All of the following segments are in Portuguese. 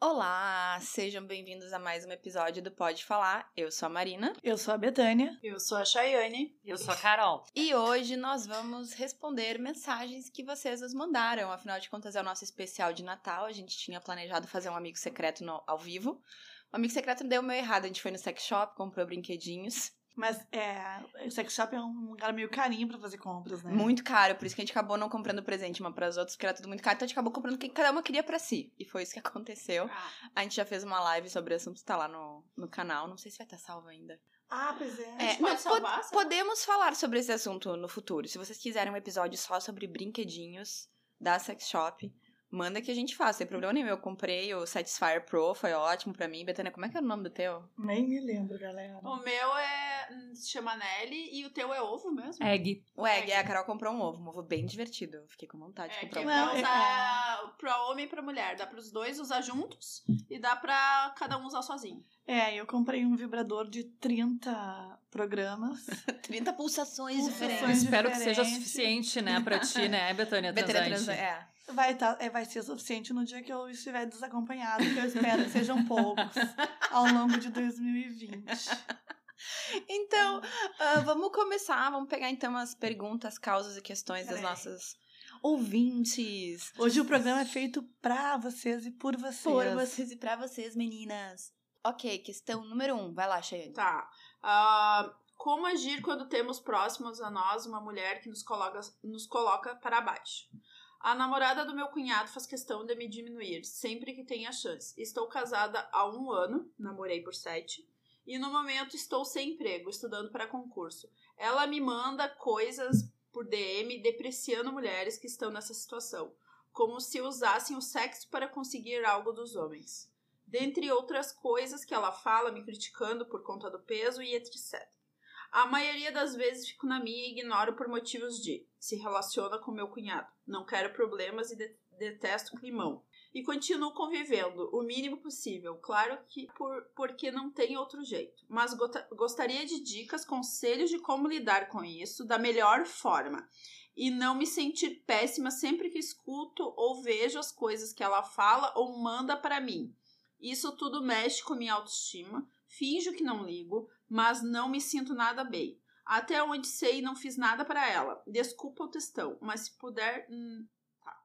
Olá, sejam bem-vindos a mais um episódio do Pode Falar. Eu sou a Marina. Eu sou a Betânia. Eu sou a Chayane. Eu sou a Carol. E hoje nós vamos responder mensagens que vocês nos mandaram. Afinal de contas, é o nosso especial de Natal. A gente tinha planejado fazer um amigo secreto no, ao vivo. O amigo secreto deu meio errado. A gente foi no sex shop, comprou brinquedinhos. Mas é, o sex shop é um lugar meio carinho pra fazer compras, né? Muito caro, por isso que a gente acabou não comprando presente uma para as outras, porque era tudo muito caro, então a gente acabou comprando o que cada uma queria para si. E foi isso que aconteceu. Ah. A gente já fez uma live sobre o assunto, tá lá no, no canal. Não sei se vai estar salvo ainda. Ah, pois é. gente É, pode não, salvar, pod- podemos falar sobre esse assunto no futuro. Se vocês quiserem um episódio só sobre brinquedinhos da sex shop, manda que a gente faça. Sem problema nenhum. Eu comprei o Satisfyer Pro, foi ótimo pra mim. Betânia, como é que era o nome do teu? Nem me lembro, galera. O meu é. se chama Nelly e o teu é ovo mesmo? Egg. O Egg, é, a Carol comprou um ovo, um ovo bem divertido. Fiquei com vontade de É, comprar que um dá Não, ovo. é- pra homem e pra mulher. Dá pros dois usar juntos e dá pra cada um usar sozinho. É, eu comprei um vibrador de 30 programas. 30 pulsações, Pulsações diferentes. Espero que seja suficiente, né, pra ti, né, Betânia Betânia Transante? é. Vai, tá, é, vai ser suficiente no dia que eu estiver desacompanhado, que eu espero que sejam poucos ao longo de 2020. Então, ah, vamos começar. Vamos pegar então as perguntas, causas e questões das Peraí. nossas ouvintes. Hoje o programa é feito pra vocês e por vocês. Por vocês e pra vocês, meninas. Ok, questão número um. Vai lá, Cheyenne. Tá. Ah, como agir quando temos próximos a nós uma mulher que nos coloca, nos coloca para baixo? A namorada do meu cunhado faz questão de me diminuir sempre que tem a chance. Estou casada há um ano, namorei por sete, e no momento estou sem emprego, estudando para concurso. Ela me manda coisas por DM depreciando mulheres que estão nessa situação, como se usassem o sexo para conseguir algo dos homens. Dentre outras coisas que ela fala, me criticando por conta do peso e etc. A maioria das vezes fico na minha e ignoro por motivos de se relaciona com meu cunhado, não quero problemas e de- detesto climão. E continuo convivendo o mínimo possível, claro que por, porque não tem outro jeito. Mas gostaria de dicas, conselhos de como lidar com isso da melhor forma. E não me sentir péssima sempre que escuto ou vejo as coisas que ela fala ou manda para mim. Isso tudo mexe com minha autoestima. Finjo que não ligo, mas não me sinto nada bem. Até onde sei, não fiz nada para ela. Desculpa o textão, mas se puder. hum, tá.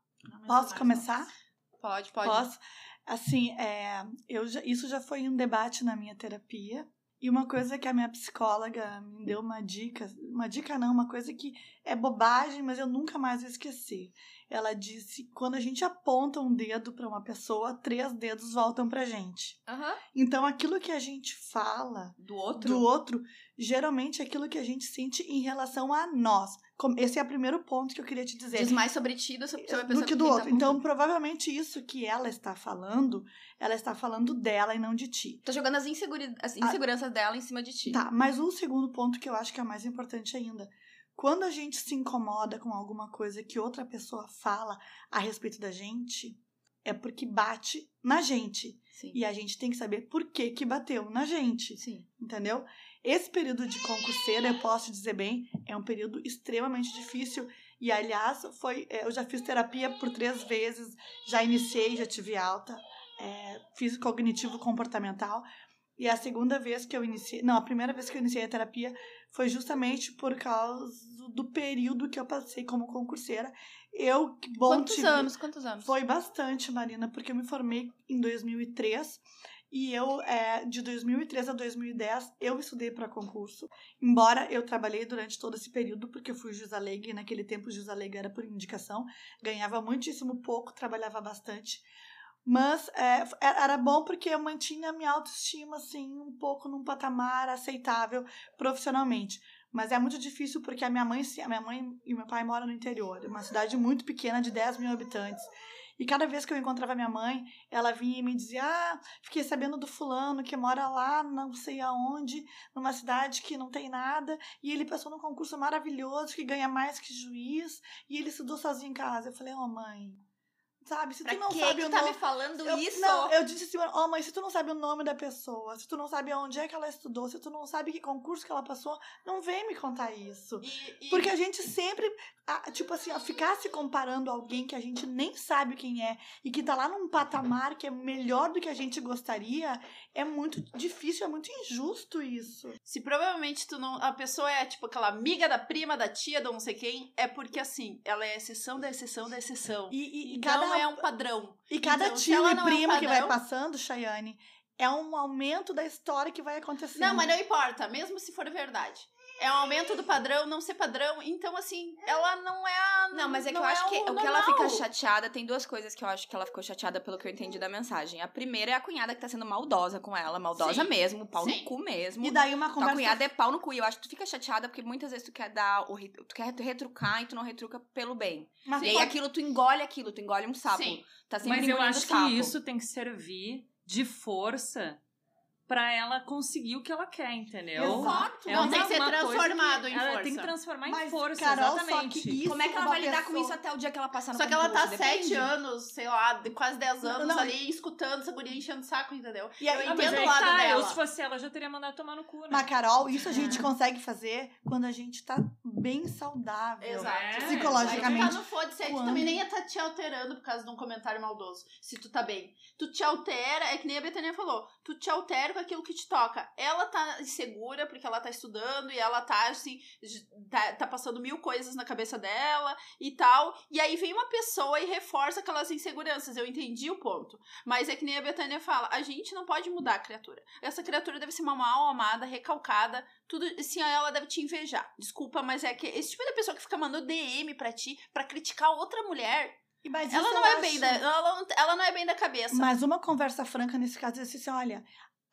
Posso mais começar? não. Pode, pode. Posso? Assim, é, eu já- isso já foi um debate na minha terapia. E uma coisa que a minha psicóloga me deu uma dica, uma dica não, uma coisa que é bobagem, mas eu nunca mais vou esquecer. Ela disse: quando a gente aponta um dedo para uma pessoa, três dedos voltam pra gente. Aham. Então aquilo que a gente fala Do outro? do outro, geralmente é aquilo que a gente sente em relação a nós. Esse é o primeiro ponto que eu queria te dizer Diz mais sobre ti do, sobre a pessoa do que do quem tá outro. Então, provavelmente isso que ela está falando, ela está falando dela e não de ti. Tá jogando as, inseguri- as inseguranças dela em cima de ti. Tá, mas um segundo ponto que eu acho que é mais importante ainda. Quando a gente se incomoda com alguma coisa que outra pessoa fala a respeito da gente, é porque bate na gente. Sim. E a gente tem que saber por que que bateu na gente, Sim. entendeu? Esse período de concurseira, eu posso dizer bem, é um período extremamente difícil. E, aliás, foi, é, eu já fiz terapia por três vezes, já iniciei, já tive alta, é, fiz cognitivo comportamental. E a segunda vez que eu iniciei, não, a primeira vez que eu iniciei a terapia foi justamente por causa do período que eu passei como concurseira. Eu, que bom Quantos tive- anos? Quantos anos? foi bastante, Marina, porque eu me formei em 2003 e eu, é, de 2003 a 2010, eu estudei para concurso. Embora eu trabalhei durante todo esse período, porque eu fui juiz alegre, e naquele tempo juiz alegre era por indicação, ganhava muitíssimo pouco, trabalhava bastante. Mas é, era bom porque eu mantinha a minha autoestima, assim, um pouco num patamar aceitável profissionalmente. Mas é muito difícil porque a minha mãe, a minha mãe e meu pai moram no interior, uma cidade muito pequena de 10 mil habitantes. E cada vez que eu encontrava minha mãe, ela vinha e me dizia: Ah, fiquei sabendo do fulano que mora lá, não sei aonde, numa cidade que não tem nada, e ele passou num concurso maravilhoso que ganha mais que juiz, e ele estudou sozinho em casa. Eu falei: Ô oh, mãe, sabe? Se Pra tu não sabe tu o tá nome. me falando Eu- isso? Não, eu disse assim, ó, mãe, se tu não sabe o nome da pessoa, se tu não sabe onde é que ela estudou, se tu não sabe que concurso que ela passou, não vem me contar isso. E, e- Porque a gente sempre, tipo assim, ó, ficar se comparando a alguém que a gente nem sabe quem é e que tá lá num patamar que é melhor do que a gente gostaria, é muito difícil, é muito injusto isso. se provavelmente tu não. A pessoa é tipo aquela amiga da prima, da tia, do não sei quem, é porque assim, ela é exceção da exceção da exceção. E, e, e Então cada, é um padrão. e cada então, tio e não é um primo que vai passando, Chayane, é um aumento da história que vai acontecendo. Não, mas não importa, mesmo se for verdade. É um aumento do padrão, não ser padrão. Então, assim, ela não é a. Não, mas é que eu acho que o o que ela fica chateada, tem duas coisas que eu acho que ela ficou chateada pelo que eu entendi da mensagem. A primeira é a cunhada que tá sendo maldosa com ela, maldosa Sim. mesmo, pau Sim. no cu mesmo. E daí uma Tua conversa cunhada é pau no cu. E eu acho que tu fica chateada porque muitas vezes tu quer dar o. Tu quer retrucar e tu não retruca pelo bem. Mas e aí pode- aquilo, tu engole aquilo, tu engole um sapo. Sim. Tá sempre Mas eu acho sapo. que isso tem que servir de força pra ela conseguir o que ela quer, entendeu? Exato. É Não tem que ser transformado em ela força. tem que transformar em Mas, força, Carol, só exatamente. que isso Como é que ela uma vai lidar com pessoa- isso até o dia que ela passar no Só que ela tá sete anos, sei lá, de quase dez anos Não, ali, escutando essa guria enchendo o saco, entendeu? E aí- eu Ah, entendo o lado tá, dela. eu se fosse ela, já teria mandado tomar no cu, né? Mas, Carol, isso a gente consegue fazer quando a gente tá bem saudável. Exato. É, Psicologicamente. Tu tá no foda-se, tu Quando- também nem ia estar te alterando por causa de um comentário maldoso. Se tu tá bem. Tu te altera, é que nem a Betânia falou, tu te altera com aquilo que te toca. Ela tá insegura porque ela tá estudando e ela tá, assim, tá, tá passando mil coisas na cabeça dela e tal. E aí vem uma pessoa e reforça aquelas inseguranças. Eu entendi o ponto. Mas é que nem a Betânia fala, a gente não pode mudar a criatura. Essa criatura deve ser uma mal amada, recalcada, tudo assim, ela deve te invejar. Desculpa, mas é que esse tipo de pessoa que fica mandando DM pra ti pra criticar outra mulher, E- Mas ela não é bem acho- da, ela, ela não é bem da cabeça. Mas uma conversa franca nesse caso é assim, olha,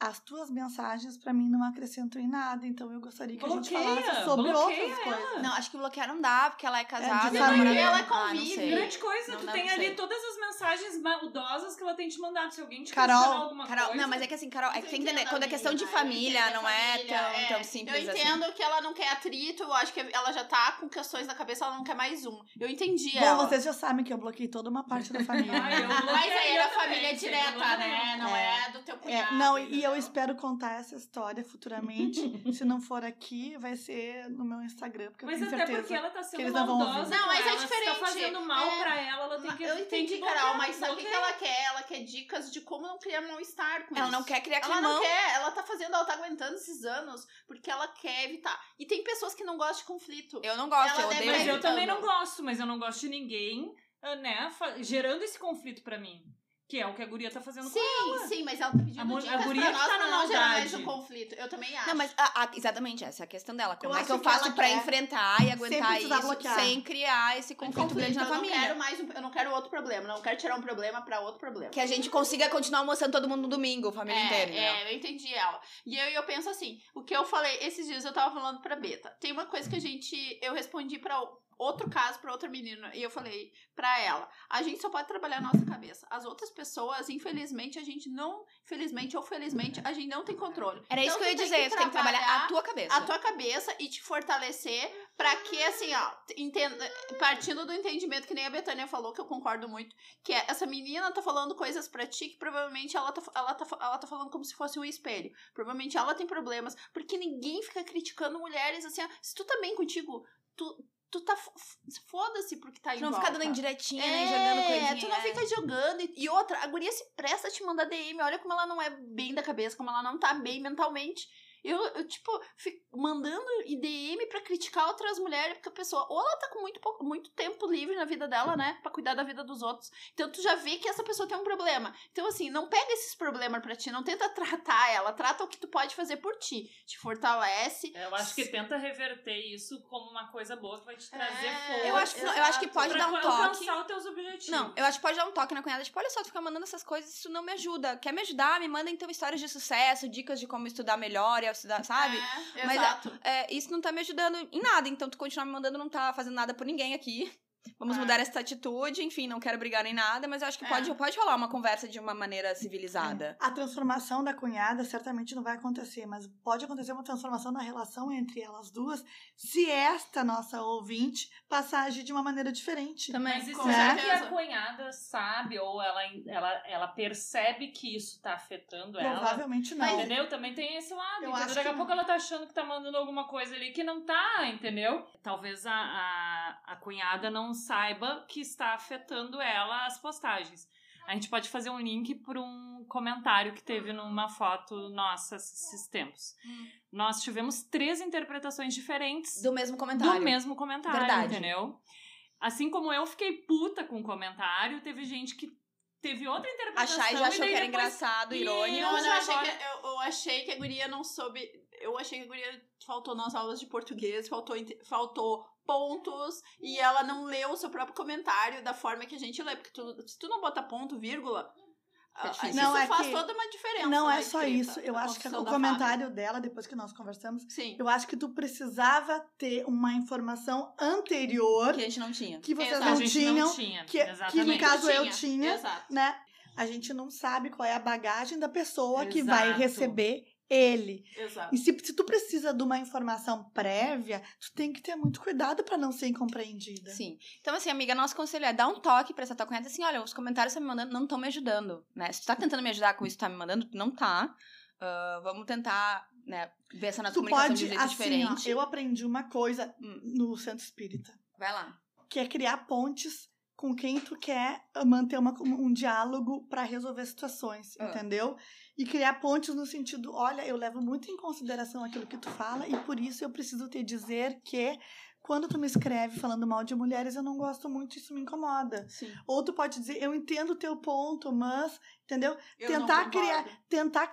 as tuas mensagens pra mim não acrescentam em nada, então eu gostaria que a gente Bloqueia, falasse sobre bloqueia outras ela. coisas. Não, acho que bloquear não dá, porque ela é casada. de e família. namora- Ela Ah, não convive. sei. Grande coisa, Não, tu não, tem não ali sei. todas as mensagens maldosas que ela tem te mandado. Se alguém te Carol, alguma Carol, coisa... não, mas é que assim, Carol, é que tem que entender, quando é questão de família, entendo não é família, tão, é. tão simples Eu assim. entendo que ela não quer atrito, eu acho que ela já tá com questões na cabeça, ela não quer mais um. Eu entendi Bom, ela. vocês já sabem que eu bloqueei toda uma parte da família. Ai, Mas aí bloquearia era família direta, né? Não é, É. do teu É, cunhado. não, e eu entendeu? espero contar essa história futuramente. Se não for aqui, vai ser no meu Instagram, porque eu Mas tenho até certeza. porque ela tá sendo eles não vão maldosa. Não, mas é ela, Se diferente. tá fazendo mal É. pra ela, ela tem que Eu tem entendi, que Carol, bloquear, mas sabe o que que ela quer? Ela quer dicas de como não criar mal-estar com Ela isso. não quer criar Ela climão. não quer, ela tá fazendo, ela tá aguentando esses anos porque ela quer evitar. E tem pessoas que não gostam de conflito. Eu não gosto, Ela eu deve odeio. Mas eu também não gosto, mas eu não gosto de ninguém, ah, né, gerando esse conflito pra mim. Que é o que a guria tá fazendo com Sim, sim, mas ela tá pedindo A mu- a dicas guria pra nós tá pra na não gerar mais um conflito. Eu também acho. Não, mas a- a- exatamente essa é a questão dela. Como Eu é que eu que faço ela pra enfrentar e aguentar isso bloquear. sem criar esse conflito, grande na eu não família? quero mais um, eu não quero outro problema, não quero tirar um problema pra outro problema. Que a gente consiga continuar almoçando todo mundo no domingo, família é, inteira, é, eu entendi ela. E eu, eu penso assim, o que eu falei, esses dias eu tava falando pra Beta. Tem uma coisa que a gente, eu respondi pra outro caso, pra outra menina, e eu falei pra ela, a gente só pode trabalhar a nossa cabeça. As outras pessoas, infelizmente, a gente não, infelizmente ou felizmente, a gente não tem controle. Era isso Então, que eu ia dizer, tu tem que trabalhar a tua cabeça. a tua cabeça e te fortalecer pra que, assim, ó, entenda, partindo do entendimento que nem a Betânia falou, que eu concordo muito, que é, essa menina tá falando coisas pra ti que provavelmente ela tá, ela, tá, ela tá falando como se fosse um espelho. Provavelmente ela tem problemas, porque ninguém fica criticando mulheres, assim, ó, se tu tá bem contigo, tu, tu tá, foda-se porque tá em Tu não volta. ficar dando indiretinha, nem É, jogando coisinha. tu não é. fica jogando. E, e outra, a guria se presta a te mandar DM. Olha como ela não é bem da cabeça, como ela não tá bem mentalmente. Eu, eu tipo, fico mandando DM pra criticar outras mulheres, porque a pessoa, ou ela tá com muito, pouco- muito tempo livre na vida dela, né? Pra cuidar da vida dos outros. Então tu já vê que essa pessoa tem um problema. Então, assim, não pega esses problemas pra ti, não tenta tratar ela, trata o que tu pode fazer por ti. Te fortalece. Eu acho que tenta reverter isso como uma coisa boa que vai te trazer É, força. Eu acho, que- não, eu acho que pode pra dar um toque. alcançar os teus objetivos. Não, eu acho que pode dar um toque na cunhada, tipo, olha só, tu fica mandando essas coisas, isso não me ajuda. Quer me ajudar? Me manda então histórias de sucesso, dicas de como estudar melhor, e estudar, sabe? É, Mas, exato. É, isso não tá me ajudando em nada, então tu continuar me mandando não tá fazendo nada por ninguém aqui. Vamos Ah. mudar essa atitude, enfim, não quero brigar nem nada, mas eu acho que É. pode, pode rolar uma conversa de uma maneira civilizada. A transformação da cunhada certamente não vai acontecer, mas pode acontecer uma transformação na relação entre elas duas se esta nossa ouvinte passar a agir de uma maneira diferente. Também. Mas isso certeza. que a cunhada sabe ou ela, ela, ela percebe que isso tá afetando ela? Provavelmente não. Entendeu? Também tem esse lado. Eu acho Daqui a pouco não. ela tá achando que tá mandando alguma coisa ali que não tá, entendeu? Talvez a, a, a cunhada não saiba que está afetando ela as postagens. A gente pode fazer um link para um comentário que teve numa foto nossa esses tempos. Hum. Nós tivemos três interpretações diferentes Do mesmo comentário. do mesmo comentário, Verdade. entendeu? Assim como eu fiquei puta com o comentário, teve gente que teve outra A interpretação. Chay já achou que era depois- engraçado, E irônico. Não, eu achei, agora- que, eu, eu achei que a guria não soube. Eu achei que a guria faltou nas aulas de português, faltou, faltou pontos, e ela não leu o seu próprio comentário da forma que a gente lê. Porque tu- se tu não bota ponto, vírgula, É difícil. isso Não, é faz que- toda uma diferença. Não na é só escrita, isso. Eu acho que o comentário dela, depois que nós conversamos. Sim. eu acho que tu precisava ter uma informação anterior Que a gente não tinha. que vocês Exato. não a gente tinham, não tinha. que, que no caso eu Tinha, tinha, Exato. né? A gente não sabe qual é a bagagem da pessoa que vai Exato. receber ele. Exato. E se, se tu precisa de uma informação prévia, tu tem que ter muito cuidado pra não ser incompreendida. Sim. Então, assim, amiga, nosso conselho é dar um toque pra essa tua cunhada assim: olha, os comentários que tá me mandando não estão me ajudando, né? Se tu tá tentando me ajudar com isso que tá me mandando, não tá. Ah, vamos tentar, né, ver essa nossa Tu comunicação pode, de um jeito assim, ó, diferente. eu aprendi uma coisa Hum. no Centro Espírita, Vai lá. que é criar pontes com quem tu quer manter uma- um diálogo pra resolver situações, Ah. entendeu? E criar pontes no sentido, olha, eu levo muito em consideração aquilo que tu fala e por isso eu preciso te dizer que quando tu me escreve falando mal de mulheres, eu não gosto muito, isso me incomoda. Sim. Ou tu pode dizer, eu entendo o teu ponto, mas, entendeu? Eu tentar criar, tentar,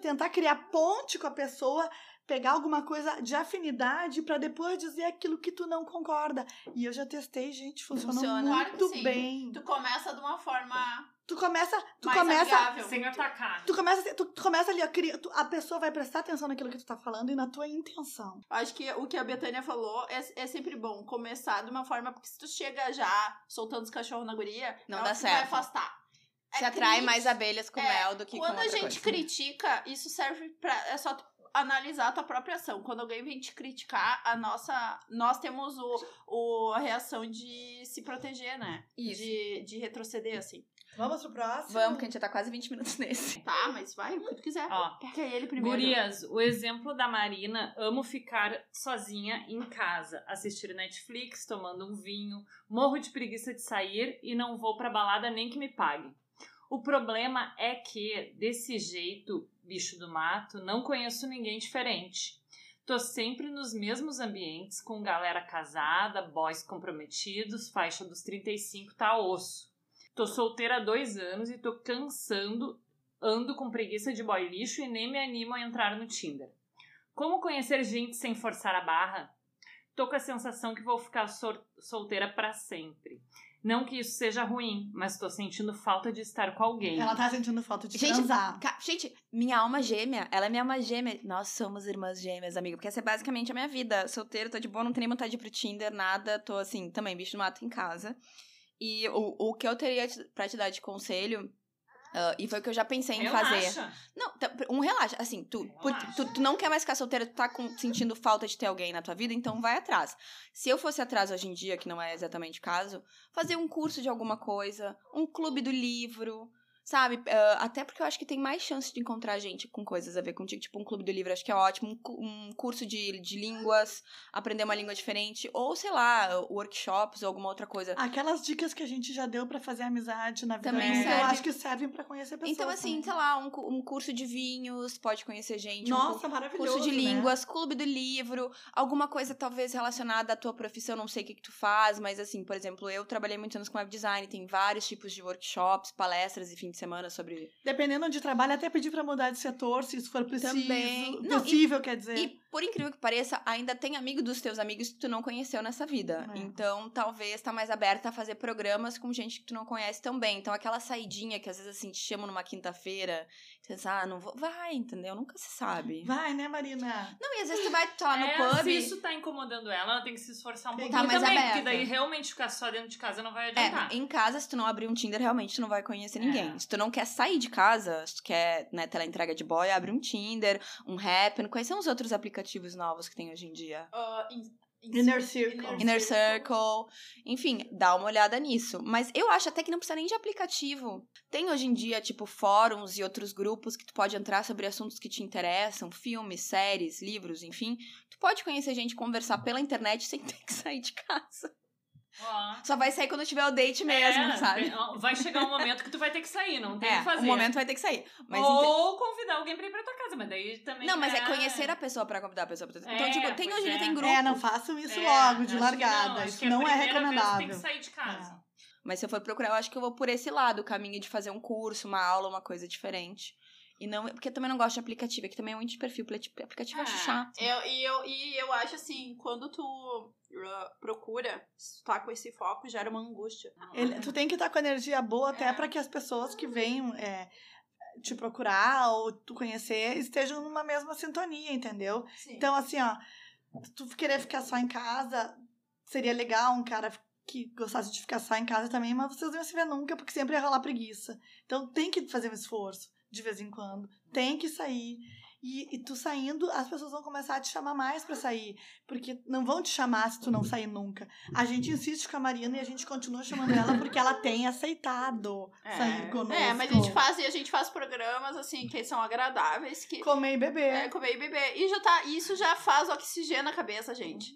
tentar criar ponte com a pessoa, pegar alguma coisa de afinidade pra depois dizer aquilo que tu não concorda. E eu já testei, gente, funcionou Funciona. Claro muito sim. bem. Tu começa de uma forma Tu começa, tu mais começa, amigável. Sem atacar. tu começa, tu, tu começa ali, a, cri- tu- a pessoa vai prestar atenção naquilo que tu tá falando e na tua intenção. Acho que o que a Betânia falou é, é sempre bom começar de uma forma, porque se tu chega já soltando os cachorros na guria, Não ela dá que vai certo. afastar. Se É atrai crítica. mais abelhas com É, mel do que Quando com a outra gente coisa. critica, isso serve pra. É só tu analisar a tua própria ação. Quando alguém vem te criticar, a nossa. Nós temos o, o, a reação de se proteger, né? Isso. De, de retroceder, assim. Vamos pro próximo? Vamos, que a gente já tá quase 20 minutos nesse. Tá, mas vai, o que tu quiser. Ó, Pega ele primeiro. Gurias, o exemplo da Marina, amo ficar sozinha em casa, assistir Netflix, tomando um vinho, morro de preguiça de sair e não vou pra balada nem que me pague. O problema é que, desse jeito, bicho do mato, não conheço ninguém diferente. Tô sempre nos mesmos ambientes, com galera casada, boys comprometidos, faixa dos 35 tá osso. Tô solteira há dois anos e tô cansando ando com preguiça de boy lixo e nem me animo a entrar no Tinder. Como conhecer gente sem forçar a barra? Tô com a sensação que vou ficar sol- solteira pra sempre. Não que isso seja ruim, mas tô sentindo falta de estar com alguém. Ela tá sentindo falta de Gente, transar. Gente, minha alma gêmea, ela é minha alma gêmea. Nós somos irmãs gêmeas, amiga. Porque essa é basicamente a minha vida. Solteira, tô de boa, não tenho nem vontade de ir pro Tinder, nada. Tô assim, também, bicho do mato em casa. E o, o que eu teria te- pra te dar de conselho, ah, e foi o que eu já pensei em fazer. Relaxa. Não, tá, um relaxa. Assim, tu, por- Relaxa. tu, tu não quer mais ficar solteira, tu tá com- sentindo falta de ter alguém na tua vida, então vai atrás. Se eu fosse atrás hoje em dia, que não é exatamente o caso, fazer um curso de alguma coisa, um clube do livro, sabe? Ah, até porque eu acho que tem mais chance de encontrar gente com coisas a ver contigo, tipo um clube do livro, acho que é ótimo. Um, um curso de, de línguas, aprender uma língua diferente, ou sei lá, workshops ou alguma outra coisa. Aquelas dicas que a gente já deu pra fazer amizade na vida Também adulta, eu serve. acho que servem pra conhecer pessoas. Então, assim, também. sei lá, um, um curso de vinhos, pode conhecer gente. um Nossa, maravilhoso. curso de né? línguas, clube do livro, alguma coisa talvez relacionada à tua profissão, não sei o que, que tu faz, mas assim, por exemplo, eu trabalhei muitos anos com web design, tem vários tipos de workshops, palestras e fim de semana sobre. Dependendo onde trabalha, até pedir pra mudar de setor, se isso for preciso. Também. Não, possível, quer dizer. E por incrível que pareça, ainda tem amigo dos teus amigos que tu não conheceu nessa vida. É. Então, talvez tá mais aberta a fazer programas com gente que tu não conhece também. Então, aquela saidinha que às vezes assim te chamam numa quinta-feira, tu pensa, ah, não vou. Vai, entendeu? Nunca se sabe. Vai, né, Marina? Não, e às vezes tu vai tá lá no É, pub. Se isso tá incomodando ela, ela tem que se esforçar um pouquinho Tá mais também, aberta. porque daí realmente ficar só dentro de casa não vai adiantar. É, em casa, se tu não abrir um Tinder, realmente tu não vai conhecer ninguém. É. Se tu não quer sair de casa, se tu quer, né, entrega de boy, abre um Tinder, um Happn. Quais são os outros aplicativos novos que tem hoje em dia? Ah, in- in- Inner Circle. Inner Circle. Enfim, dá uma olhada nisso. Mas eu acho até que não precisa nem de aplicativo. Tem hoje em dia, tipo, fóruns e outros grupos que tu pode entrar sobre assuntos que te interessam, filmes, séries, livros, enfim. Tu pode conhecer gente, conversar pela internet sem ter que sair de casa. Ó. Só vai sair quando tiver o date mesmo, É, sabe? Vai chegar um momento que tu vai ter que sair, não tem o É, que fazer. um momento vai ter que sair. Ente- Ou convidar alguém pra ir pra tua casa, mas daí também. Não, mas é conhecer a pessoa pra convidar a pessoa pra Então, É, tipo, tem hoje em dia é. tem grupo. É, não façam isso É, logo, de largada. não, isso não é recomendável. Tem que sair de casa. Mas se eu for procurar, eu acho que eu vou por esse lado, o caminho de fazer um curso, uma aula, uma coisa diferente. E não, porque eu também não gosto de aplicativo, é que também é muito de perfil, porque aplicativo eu acho É, chato. Eu, e, eu, e eu acho assim, quando tu uh, procura, se tu tá com esse foco, gera uma angústia. Ele- tu tem que estar com energia boa até É. pra que as pessoas que venham é, te procurar ou tu conhecer estejam numa mesma sintonia, entendeu? Sim. Então, assim, ó, tu querer ficar só em casa, seria legal um cara que gostasse de ficar só em casa também, mas vocês não iam se ver nunca, porque sempre ia rolar preguiça. Então tem que fazer um esforço de vez em quando. Tem que sair. E, e tu saindo, as pessoas vão começar a te chamar mais pra sair. Porque não vão te chamar se tu não sair nunca. A gente insiste com a Marina e a gente continua chamando ela porque ela tem aceitado sair conosco. É, mas a gente faz e a gente faz programas assim que são agradáveis, que Comer e beber. é comer e beber. E já tá, isso já faz oxigênio na cabeça, gente.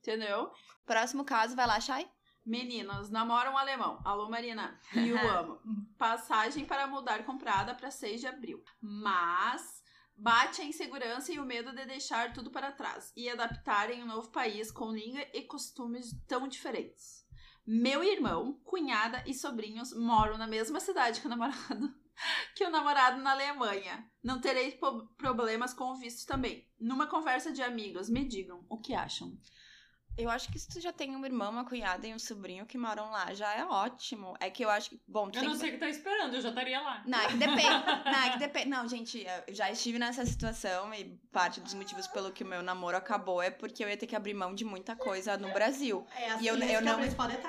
Entendeu? Próximo caso, vai lá, Chay. Meninas, namoram um alemão. Alô, Marina. E o amo. Passagem para mudar comprada para 6 de abril. Mas bate a insegurança e o medo de deixar tudo para trás e adaptar em um novo país com língua e costumes tão diferentes. Meu irmão, cunhada e sobrinhos moram na mesma cidade que o namorado. Que o namorado na Alemanha. Não terei problemas com o visto também. Numa conversa de amigos, me digam o que acham. Eu acho que se tu já tem um irmão, uma cunhada e um sobrinho que moram lá, já é ótimo. É que eu acho que. Bom, tu Eu não que sei o que tá esperando, eu já estaria lá. Não, é que depende. Não, é que depende. Não, gente, eu já estive nessa situação e parte dos motivos pelo que o meu namoro acabou é porque eu ia ter que abrir mão de muita coisa no Brasil. É, E eu- eu que é não-.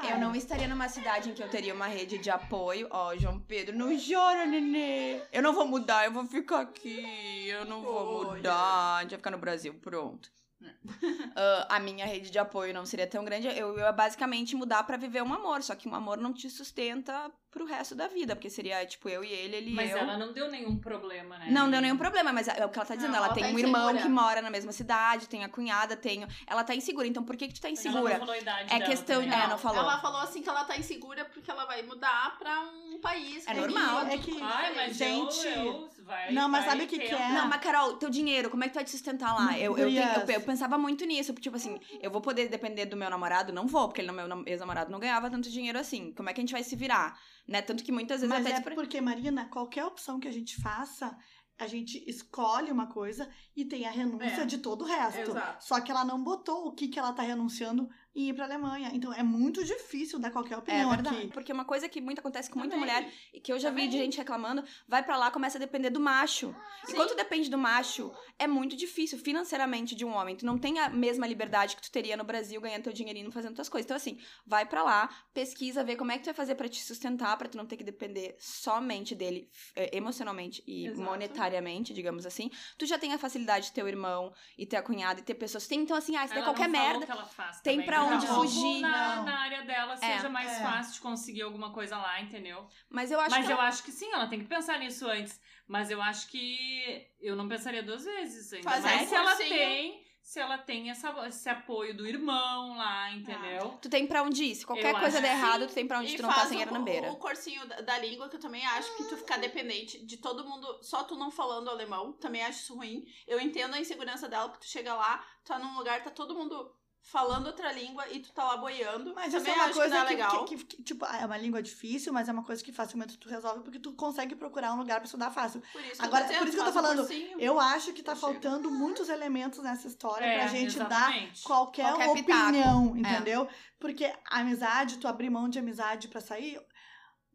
Eu não estaria numa cidade em que eu teria uma rede de apoio. Ó, João Pedro, não chora, nenê. Eu não vou mudar, eu vou ficar aqui. Eu não vou Olha. mudar. A gente vai ficar no Brasil, pronto. Ah, a minha rede de apoio não seria tão grande. Eu ia basicamente mudar pra viver um amor. Só que um amor não te sustenta pro resto da vida. Porque seria, tipo, eu e ele, ele Mas eu. ela não deu nenhum problema, né? Não deu nenhum problema, mas é o que ela tá dizendo. Não, ela, ela tem tá um irmão que mora na mesma cidade, tem a cunhada, tem. Ela tá insegura. Então por que, que tu tá Ela insegura? não falou a idade É dela questão- também. É, não falou. Ela falou assim que ela tá insegura porque ela vai mudar pra um país. É que normal. tudo É que- Ai, mas Gente, eu, eu, vai, não, mas vai sabe o que que é? Não, mas Carol, teu dinheiro, como é que tu vai te sustentar lá? Eu, eu, Gurias. tenho- eu, eu pensava muito nisso, porque, tipo assim, eu vou poder depender do meu namorado? Não vou, porque ele, meu nam- ex-namorado não ganhava tanto dinheiro assim. Como é que a gente vai se virar? Né? Tanto que muitas vezes Mas até. é despre- porque, Marina, qualquer opção que a gente faça, a gente escolhe uma coisa e tem a renúncia É. de todo o resto. Exato. Só que ela não botou o que, que ela tá renunciando em ir pra Alemanha. Então é muito difícil dar qualquer É opinião verdade. aqui. Porque uma coisa que muito acontece com muita Também. mulher, e que eu já vi Também. de gente reclamando, vai pra lá, começa a depender do macho. E Sim. quando tu depende do macho, é muito difícil financeiramente de um homem. Tu não tem a mesma liberdade que tu teria no Brasil ganhando teu dinheirinho fazendo tuas coisas. Então, assim, vai pra lá, pesquisa, vê como é que tu vai fazer pra te sustentar, pra tu não ter que depender somente dele eh, emocionalmente e Exato. monetariamente, digamos assim. Tu já tem a facilidade de ter o irmão e ter a cunhada e ter pessoas. Tem, então, assim, ah, se der Ela qualquer merda. o que ela faz tem também. Pra onde Talvez fugir. Na, Não. na área dela É, seja mais é. fácil de conseguir alguma coisa lá, entendeu? Mas eu acho Mas que. eu ela- acho que sim, ela tem que pensar nisso antes. Mas eu acho que eu não pensaria duas vezes. Ainda Fazer mais um se ela tem, se ela tem essa, esse apoio do irmão lá, entendeu? Tu tem pra onde ir. Se qualquer Eu coisa der errado, tu tem pra onde E tu não tá faz sem o, dinheiro na beira. o cursinho da, da língua, que eu também acho que tu ficar dependente de todo mundo, só tu não falando alemão, também acho isso ruim. Eu entendo a insegurança dela, porque tu chega lá, tá num lugar, tá todo mundo falando outra língua e tu tá lá boiando. Mas isso também é uma acho coisa que é que, legal. que- que- que, tipo, é uma língua difícil, mas é uma coisa que facilmente tu resolve porque tu consegue procurar um lugar pra estudar fácil. Por isso Agora, que eu por isso que eu tô um falando, cursinho. Eu acho que tá Chega. faltando muitos elementos nessa história É, pra gente dar exatamente. qualquer, Qualquer opinião, pitaco. É. entendeu? Porque a amizade, tu abrir mão de amizade pra sair,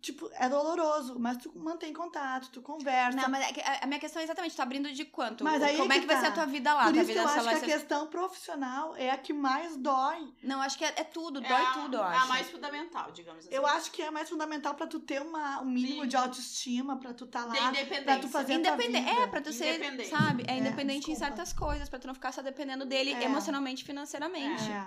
tipo, é doloroso, mas tu mantém contato, tu conversa. Não, mas é a a minha questão é exatamente, tu abrindo de quanto? Mas aí Como é é que que vai tá. ser a tua vida lá? Por tua isso que vida eu acho que a ser... questão profissional é a que mais dói. Não, acho que é, é tudo, É dói a- tudo, eu É acho. a mais fundamental, digamos assim. Eu acho que é mais fundamental pra tu ter uma, um mínimo Sim. de autoestima, pra tu tá De lá, independência. pra tu fazer a tua Independente, vida. é, pra tu ser, Independente. sabe, é É, independente em certas coisas, pra tu não ficar só dependendo dele É. emocionalmente e financeiramente. É.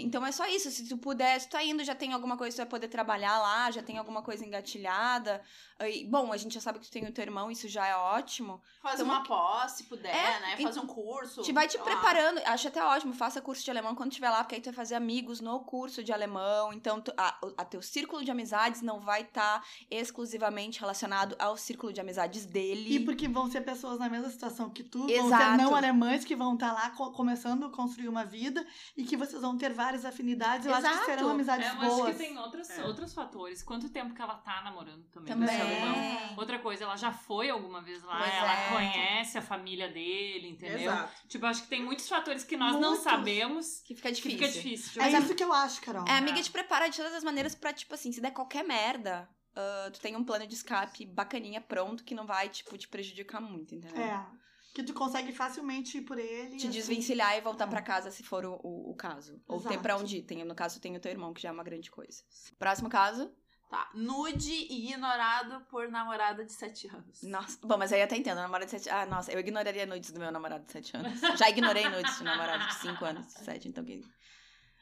Então é só isso, se tu puder, se tu tá indo, já tem alguma coisa que tu vai poder trabalhar lá, já tem alguma coisa engatilhada. E, bom, a gente já sabe que tu tem o teu irmão, isso já é ótimo. Faz Então, uma pós, se puder, É, né? Fazer um curso. Te vai te lá. preparando, acho até ótimo, faça curso de alemão quando estiver lá, porque aí tu vai fazer amigos no curso de alemão. Então, tu, a, a teu círculo de amizades não vai estar exclusivamente relacionado ao círculo de amizades dele. E porque vão ser pessoas na mesma situação que tu, vão ser Exato. não alemães que vão estar lá co- começando a construir uma vida e que vocês vão ter várias afinidades. Eu acho que Exato. serão amizades É, eu boas. acho que tem outros, É. outros fatores. Quanto tempo que ela tá namorando também? Também. alemão? Outra coisa, ela já foi alguma vez lá, Pois ela é. conhece a família dele, entendeu? Exato. Tipo, eu acho que tem muitos fatores que nós não Muitos. sabemos Que fica que difícil. fica difícil. de É olhar. isso que eu acho, Carol. É, a amiga te prepara de todas as maneiras pra, tipo assim, se der qualquer merda, ah, tu tem um plano de escape bacaninha pronto que não vai, tipo, te prejudicar muito, entendeu? É. Que tu consegue facilmente ir por ele. Te assim. desvencilhar e voltar É. pra casa se for o, o, o caso. Ou ter pra onde ir. Tem, no caso, tem o teu irmão, que já é uma grande coisa. Próximo caso. Tá. Nude ignorado por namorada de 7 anos. Nossa, bom, mas aí eu até entendo, namorado de 7 Ah, nossa, eu ignoraria nudes do meu namorado de 7 anos. Já ignorei nudes do namorado de 5 anos, de 7, então que.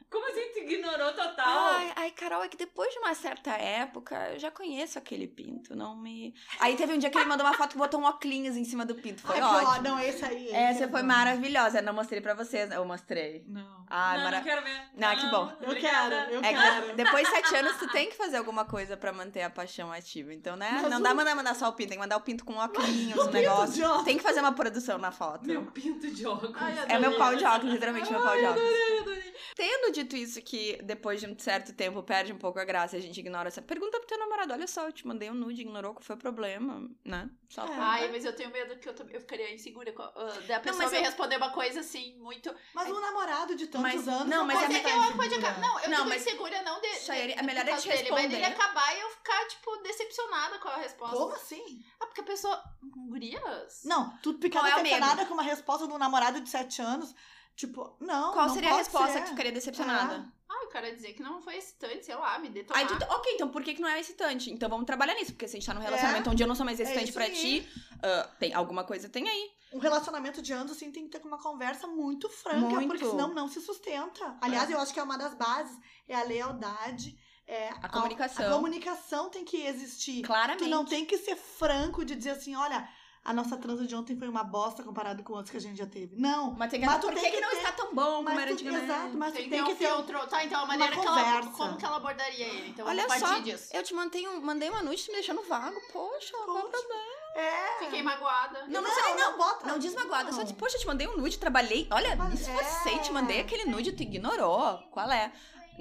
Como assim tu ignorou total? Ai, ai, Carol, é que depois de uma certa época, eu já conheço aquele pinto, não me. Aí teve um dia que ele mandou uma foto que botou um óculos em cima do pinto, foi Ai, que ó, ótimo. Não, esse aí. esse Essa é foi bom. maravilhosa, eu não mostrei pra vocês, eu mostrei. Não. Ai, não, mara... não quero ver. Não, que bom. Eu obrigada. quero, eu É que quero. de- depois de sete anos, tu tem que fazer alguma coisa pra manter a paixão ativa. Então, né? Mas não o- dá mandar mandar só o pinto, tem que mandar o pinto com óculos, um pinto negócio. de óculos. Tem que fazer uma produção na foto. Meu pinto de óculos. Ai, É meu pau de óculos, literalmente meu pau de Ai, óculos. adorei, adorei. Tendo dito isso que depois de um certo tempo perde um pouco a graça e a gente ignora essa. Pergunta pro teu namorado: olha só, eu te mandei um nude, ignorou qual foi o problema, né? Só É. Ai, mas eu tenho medo que eu, eu ficaria insegura. ah, da pessoa mas me eu- responder uma coisa assim, muito. Mas um namorado de tantos Mas- anos. não, mas pode é que ela insegura. pode acabar. Não, eu Não, fico mas- insegura não de. Chayane, de- é melhor é te dele, Mas ele responder. acabar e eu ficar, tipo, decepcionada com a resposta. Como assim? Ah, porque a pessoa. Gurias? Não, tu ficar é o decepcionada com uma resposta de um namorado de 7 anos. Tipo, não. Qual não seria a resposta ser. que tu ficaria decepcionada? Ah, eu quero dizer que não foi excitante, sei lá, me detonar. Aí tu, ok, então por que, que não é excitante? Então vamos trabalhar nisso, porque se a gente tá num relacionamento onde eu não sou mais excitante isso pra aí. ti, ah, tem alguma coisa tem aí. Um relacionamento de anos, assim, tem que ter uma conversa muito franca, Muito. porque senão não se sustenta. Aliás, eu acho que é uma das bases, é a lealdade, é A comunicação. A, comunicação tem que existir. Claramente. Tu não tem que ser franco de dizer assim, olha, a nossa transa de ontem foi uma bosta comparado com outros que a gente já teve. Não. Mas tem que Mas tu por tem que, que que não ter- está tão bom como Mas era tu, antigamente? exato, mas tem que tem ter que um ter um- filtro. Tá, então a maneira que ela. Como que ela abordaria ele? Então Olha só, disso. Eu te mandei um, mandei uma noite, tu me deixando vago. Poxa, qual o Poxa. problema? É. Fiquei magoada. Não, mas não, não. não bota. Não diz magoada, só diz, poxa, eu te mandei um nude, trabalhei. Olha, esforcei, é. te mandei aquele nude, tu ignorou. Qual é?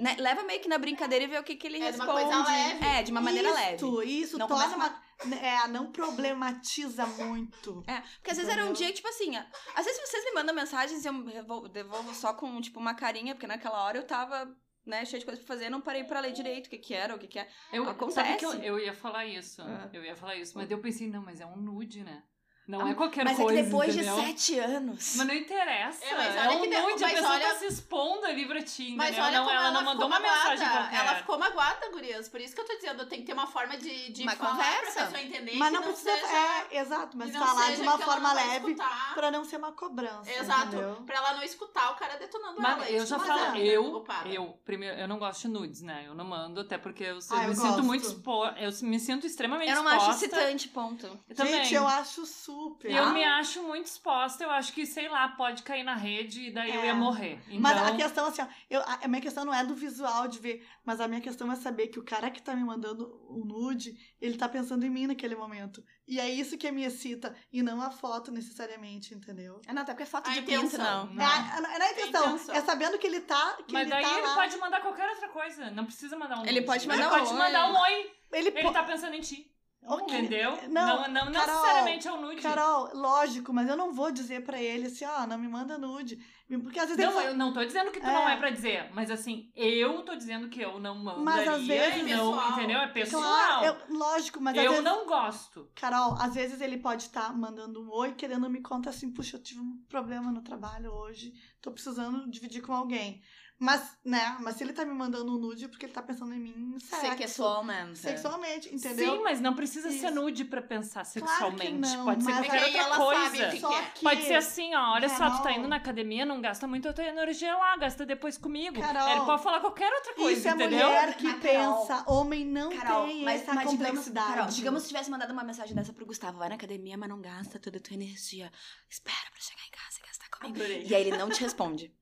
Né, Leva meio que na brincadeira e vê o que, que ele É de uma responde. coisa leve. É, de uma maneira leve. Isso, isso, Não torna uma... É, não problematiza muito. É, porque às vezes era um dia, tipo assim, às vezes vocês me mandam mensagens e eu devolvo, só com, tipo, uma carinha, porque naquela hora eu tava, né, cheia de coisa pra fazer, não parei pra ler direito o que que era, o que que é. Eu, Acontece. Sabe que eu, eu ia falar isso. É. Eu ia falar isso. Mas daí eu pensei, não, mas é um nude, né? Não é qualquer Mas coisa. é que depois entendeu? de sete anos... Mas não interessa. É, mas É, olha um que de- a mas pessoa olha- tá se expondo ali pra ti, Mas entendeu? olha não, como ela, ela, não mandou uma mensagem magoada. qualquer. Ela ficou magoada, gurias. Por isso que eu tô dizendo, tem que ter uma forma de, de Uma falar conversa. pra pessoa entender Mas que não precisa. seja... É, exato, mas não falar de uma forma não leve escutar. pra não ser uma cobrança. Exato. entendeu? Pra ela não escutar o cara detonando Mas ela. eu já mas falo, é, eu, eu, primeiro, eu não gosto de nudes, né? Eu não mando, até porque eu, Ah, eu me sinto muito exposta. Eu me sinto extremamente Eu não exposta. acho excitante, ponto. Eu também. Gente, eu acho super super. Eu me acho muito exposta, eu acho que, sei lá, pode cair na rede e daí eu É. ia morrer. Então, Mas a questão, assim, ó, eu, a minha questão não é do visual de ver, mas a minha questão é saber que o cara que tá me mandando o nude, ele tá pensando em mim naquele momento. E é isso que me excita, e não a foto necessariamente, entendeu? Ah, não, até porque é foto A de pinto, intenção. não. Não. É, a- não é questão, intenção. é sabendo que ele tá. Que Mas ele daí tá ele lá. pode mandar qualquer outra coisa. Não precisa mandar um Ele nude. pode Ele mandar pode um mandar oi. um oi. Ele Ele po- tá pensando em ti. Ok. Entendeu? Não, não, não Carol, necessariamente é o nude. Carol, lógico, mas eu não vou dizer pra ele assim, ó, não me manda nude. Porque às vezes Não, eu não tô dizendo que tu É. não é pra dizer, mas assim, eu tô dizendo que eu não mandaria às vezes- não, Pessoal. entendeu? É pessoal. Claro, eu- lógico, mas eu vezes... não gosto. Carol, às vezes ele pode estar mandando um oi, querendo me contar assim, puxa, eu tive um problema no trabalho hoje, tô precisando dividir com alguém. Mas, né, mas se ele tá me mandando um nude é porque ele tá pensando em mim sexo, Sexualmente. sexualmente, entendeu? Sim, mas não precisa ser Isso. nude pra pensar Claro que sexualmente. não, Pode ser qualquer outra coisa. que que é. que... Pode ser assim, ó, olha só, tu tá Carol. indo na academia, não gasta muito a tua energia lá, gasta depois comigo. Carol, Ele pode falar qualquer outra coisa, Isso é entendeu? mulher que Mas, Carol, pensa, homem não Carol, tem mas, essa mas digamos, complexidade. Carol, digamos se tivesse mandado uma mensagem dessa pro Gustavo, vai na academia, mas não gasta toda a tua energia. Espera pra chegar em casa e gastar comigo. Adorei. E aí ele não te responde.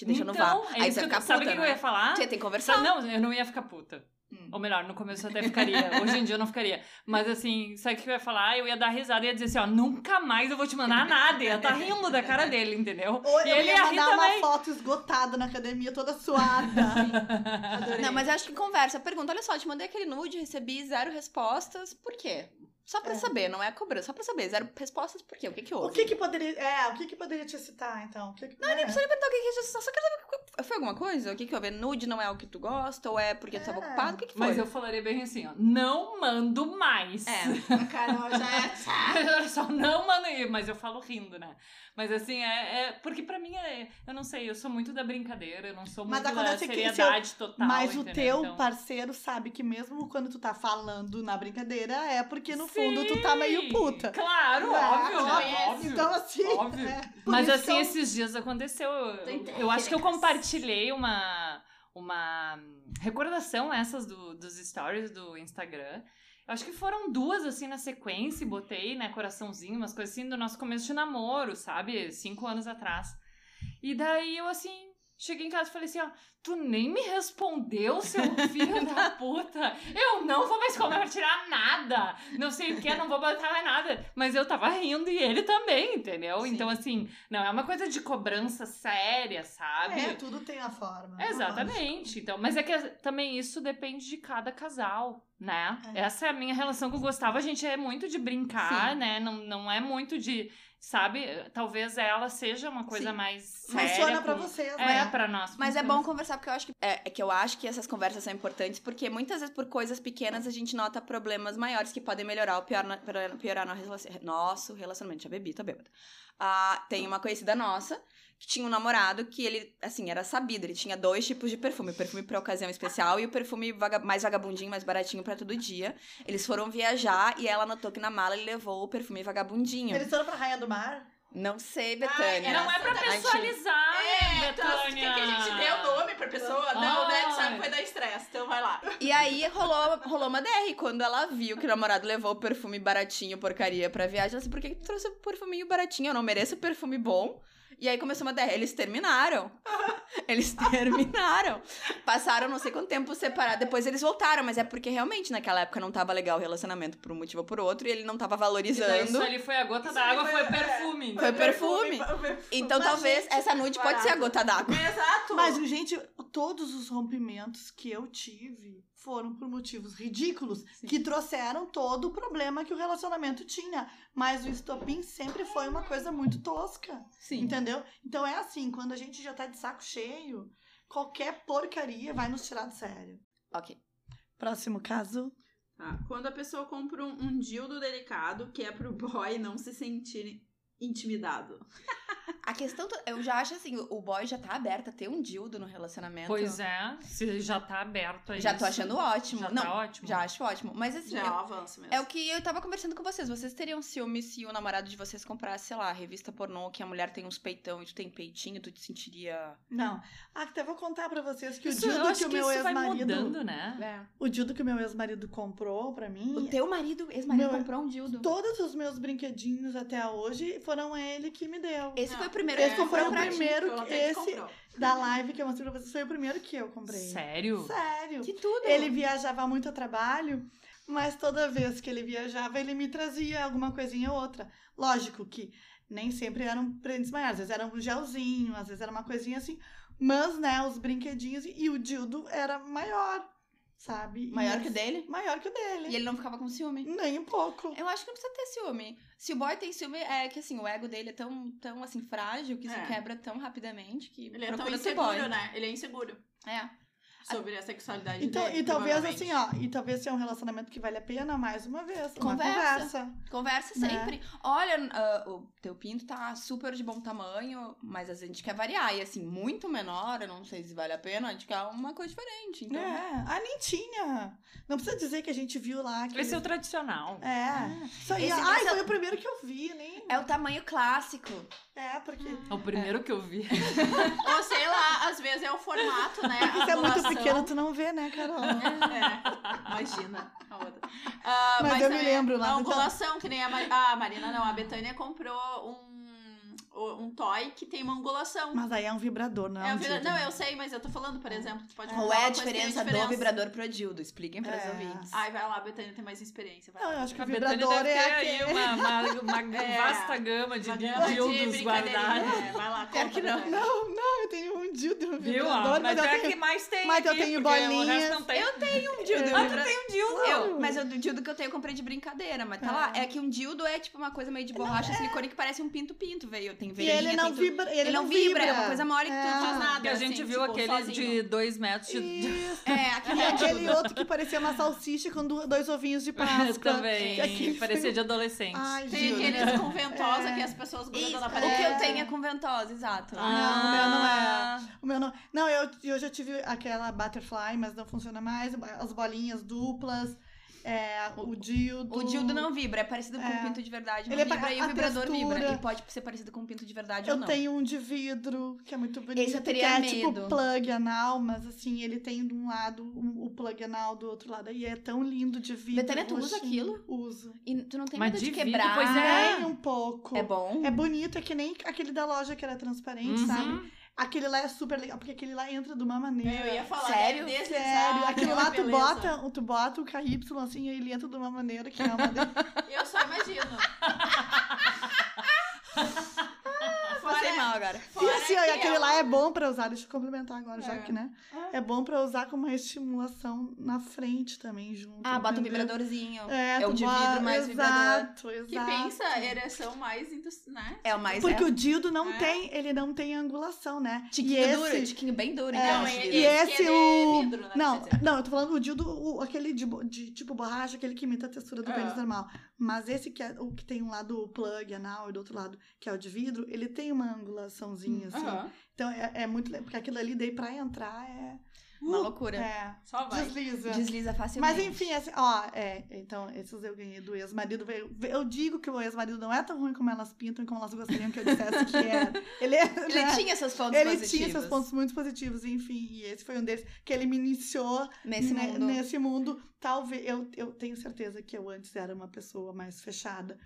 Te deixa no então, vá. é Aí você eu- ficar Sabe o puta, que eu ia né? falar? Você tem que conversar. Não, eu não ia ficar puta. Hum. Ou melhor, no começo eu até ficaria. Hoje em dia eu não ficaria. Mas assim, sabe o que eu ia falar? Eu ia dar risada e ia dizer assim, ó, nunca mais eu vou te mandar nada. Ia tá rindo da cara dele, entendeu? Ou e eu ele ia ia rir mandar uma também. foto esgotada na academia, toda suada. Adorei. Não, mas eu acho que conversa. Pergunta, olha só, te mandei aquele nude, recebi zero respostas. Por quê? Só pra É. saber, não é cobrança. Só pra saber. Zero respostas, por quê? O que que houve? o que que poderia... É, o que que poderia te excitar, então? O que que... Não, nem Precisa perguntar o que que é só só quero saber. Foi alguma coisa? O que que houve? Nude não é o que tu gosta? Ou é porque tu tava É. ocupado? O que que foi? Mas eu falaria bem assim, ó, não mando mais. É. A Carol já é. Só não mando mas eu falo rindo, né? Mas assim, é, é- porque pra mim é, eu não sei, eu sou muito da brincadeira, eu não sou Mas muito da acontece que seriedade total. Mas o entendeu? teu Então- parceiro sabe que mesmo quando tu tá falando na brincadeira, é porque no fundo tu Sim, tá meio puta. Claro, É, óbvio, né? óbvio. Então, assim. Óbvio. é, Mas assim, eu- esses dias aconteceu. Eu, eu acho que eu compartilhei uma, uma recordação essas do, dos stories do Instagram. Eu acho que foram duas, assim, na sequência, e botei, né, coraçãozinho, umas coisas assim, do nosso começo de namoro, sabe? Cinco anos atrás. E daí eu, assim, cheguei em casa e falei assim, ó, tu nem me respondeu, seu filho da puta. Eu não vou mais compartilhar nada. Não sei o que, não vou botar mais nada. Mas eu tava rindo e ele também, entendeu? Sim. Então, assim, não é uma coisa de cobrança séria, sabe? É, tudo tem a forma. Exatamente. Então, mas é que também isso depende de cada casal, né? É. Essa é a minha relação com o Gustavo. A gente é muito de brincar, Sim. né? Não, não é muito de, sabe? Talvez ela seja uma coisa Sim. mais séria. Funciona pra com- vocês, É, né? pra nós. Mas é bom conversar, porque eu acho que. É, é que eu acho que essas conversas são importantes, porque muitas vezes por coisas pequenas a gente nota problemas maiores que podem melhorar ou piorar, piorar nosso relacionamento. Já bebi, tô bêbada. Ah, tem uma conhecida nossa que tinha um namorado que ele, assim, era sabido, ele tinha dois tipos de perfume: o perfume pra ocasião especial e o perfume vaga- mais vagabundinho, mais baratinho pra todo dia. Eles foram viajar e ela notou que na mala ele levou o perfume vagabundinho. Eles foram pra Rainha do Mar? Não sei, Ai, Betânia. Não é pra A gente- pessoalizar, É, né, então, Betânia? quer que a gente dê o nome pra pessoa? Não, né? Tu Ai. sabe que vai dar estresse, então vai lá. E aí rolou, rolou uma DR. Quando ela viu que o namorado levou o perfume baratinho, porcaria, pra viagem, ela disse: por que, que tu trouxe o perfuminho baratinho? Eu não mereço perfume bom. E aí começou uma DR. Eles terminaram. Eles terminaram. Passaram não sei quanto tempo separados. Depois eles voltaram, mas é porque realmente naquela época não tava legal o relacionamento por um motivo ou por outro. E ele não tava daí valorizando. Isso ali foi a gota d'água, foi foi- perfume. Foi perfume. perfume. Então Mas, talvez gente, essa nude pode ser a gota d'água. Exato. Mas, gente, todos os rompimentos que eu tive foram por motivos ridículos que trouxeram todo o problema que o relacionamento tinha. Mas o estopim sempre foi uma coisa muito tosca. Sim. Entendeu? Então é assim, quando a gente já tá de saco cheio, qualquer porcaria vai nos tirar do sério. Ok. Próximo caso. Tá, Quando a pessoa compra um, um dildo delicado que é pro boy não se sentir intimidado. A questão, eu já acho assim, o boy já tá aberto a ter um dildo no relacionamento. Pois é, se já tá aberto aí. Já tô achando ótimo. Já Não, tá ótimo. já acho ótimo. Mas assim, Já é um avanço mesmo. É o que eu tava conversando com vocês. Vocês teriam ciúme se o namorado de vocês comprasse, sei lá, revista pornô que a mulher tem uns peitão e tu tem peitinho, tu te sentiria. Não. Ah, até vou contar pra vocês que Isso, o eu dildo que o que meu isso vai ex-marido. mudando, né? É. O dildo que o meu ex-marido comprou pra mim. O teu marido, ex-marido, Meu- comprou um dildo. Todos os meus brinquedinhos até hoje foram ele que me deu. Esse Não, foi o primeiro esse que foi comprou o primeiro que- esse- comprou. Da live que eu mostrei pra vocês, foi o primeiro que eu comprei. Sério? Sério. Que tudo. Ele viajava muito a trabalho, mas toda vez que ele viajava, ele me trazia alguma coisinha ou outra. Lógico que nem sempre eram presentes maiores, às vezes era um gelzinho, às vezes era uma coisinha assim. Mas, né, os brinquedinhos e o dildo era maior, sabe? Maior que o dele? Maior que o dele. E ele não ficava com ciúme. Nem um pouco. Eu acho que não precisa ter ciúme. Se o boy tem ciúme, é que assim, o ego dele é tão, tão assim, frágil que se É. quebra tão rapidamente que Ele é tão inseguro, boy. né? Ele é inseguro É. sobre a sexualidade Então, dele. e talvez assim, ó, e talvez se é um relacionamento que vale a pena, mais uma vez. Uma Conversa. conversa. Conversa Né? sempre. Olha, ah, o teu pinto tá super de bom tamanho, mas a gente quer variar. E assim, muito menor, eu não sei se vale a pena, a gente quer uma coisa diferente. Então, É. Ah, nem tinha. Não precisa dizer que a gente viu lá. Que Esse é o tradicional. É. Isso aí. Esse- Ai, esse é- foi o primeiro que eu vi, nem. é o tamanho clássico. É, porque. É o primeiro que eu vi. Ou sei lá, às vezes é o formato, né? A Isso é muito. Pequeno, tu não vê, né, Carol? É, imagina. A outra. Ah, Mas eu me também lembro lá, A então- angulação, que nem a, Mar... ah, a Marina, não. A Betânia comprou um, um toy que tem uma angulação. Mas aí é um vibrador, não é, É um vibra- dildo. Não, eu sei, mas eu tô falando, por exemplo, tu pode Qual é a tem diferença do vibrador pro dildo? Expliquem para os É. ouvintes. Ai, vai lá, a Betânia tem mais experiência. Vai Não, eu acho que A o vibrador deve é ter aí aquele. uma, uma, uma É. vasta gama de dildos guardados. É, vai lá, que compra, não. Não, não, eu tenho um dildo e um Viu? vibrador, mas, Mas eu é tenho. que mais tem mas eu aqui, tenho porque O bolinhas. Eu tenho um dildo. Ah, eu tu tem um dildo? Eu, mas o dildo que eu tenho eu comprei de brincadeira, mas tá É. lá. É que um dildo é tipo uma coisa meio de borracha, silicone que parece um pinto-pinto, veio. Tem E ele não tudo. vibra. Ele, Ele não vibra, é uma coisa mole que tu É. faz nada. Que a gente assim, viu tipo, aquele sozinho. de dois metros de. Isso. É, aquele E é aquele outro que parecia uma salsicha com dois ovinhos de Páscoa. Também. Que aquele Parecia foi- de adolescente. Ai, Tem juro. aqueles com ventosa É. que as pessoas grudam na o parede. que eu tenho é com ventosa, exato. Ah. Não, o meu não é. O meu não. Não, eu, eu já tive aquela butterfly, mas não funciona mais. As bolinhas duplas. É, o dildo. O dildo não vibra, é parecido com É. um pinto de verdade. Não Ele é vibra pa- e o vibrador textura. vibra. E pode ser parecido com um pinto de verdade Eu ou não. tenho um de vidro, que é muito bonito. Esse eu teria que é medo. tipo plug anal, mas assim, ele tem de um lado um- o plug anal, do outro lado. E é tão lindo de vidro. Betânia, tu usa aquilo? Uso. E tu não tem Mas medo de, de vidro, quebrar. pois é. Tem um pouco. É bom? É bonito, é que nem aquele da loja que era transparente, Uhum. sabe? Aquele lá é super legal, porque aquele lá entra de uma maneira. Eu ia falar, Sério? deslizar, Sério, aquele que é lá uma tu bota, tu bota o KY assim, e ele entra de uma maneira que é uma delícia. Eu só imagino. Mal agora. E assim, ó, que aquele é lá é bom pra usar, deixa eu complementar agora, já É. que, né? É bom pra usar com uma estimulação na frente também, junto. Ah, bota um vibradorzinho. É, É o de bota- vidro mais vibrador. Exato, exato. Que pensa ereção mais, né? É o mais... Porque é. o dildo não É. tem, ele não tem angulação, né? Tiquinho e duro, esse, tiquinho bem duro. É, então, esse e-. E esse esse é o. vidro, né, não, não, eu tô falando o dildo, o- aquele de, de tipo borracha, aquele que imita a textura do Ah. pênis normal. Mas esse que é o que tem um lado plug anal e do outro lado, que é o de vidro, ele tem uma angulaçãozinha, assim. Aham. Então é, é muito. Porque aquilo ali daí pra entrar é. Uma loucura. É. Só vai. Desliza. Desliza facilmente. Mas enfim, assim, ó, é, então, esses eu ganhei do ex-marido. Eu, digo que o ex-marido não é tão ruim como elas pintam e como elas gostariam que eu dissesse que era. Ele, é, Ele né? tinha seus pontos Ele positivos. tinha seus pontos muito positivos, enfim, e esse foi um deles que ele me iniciou Nesse ne- mundo. nesse mundo. Talvez eu, eu tenho certeza que eu antes era uma pessoa mais fechada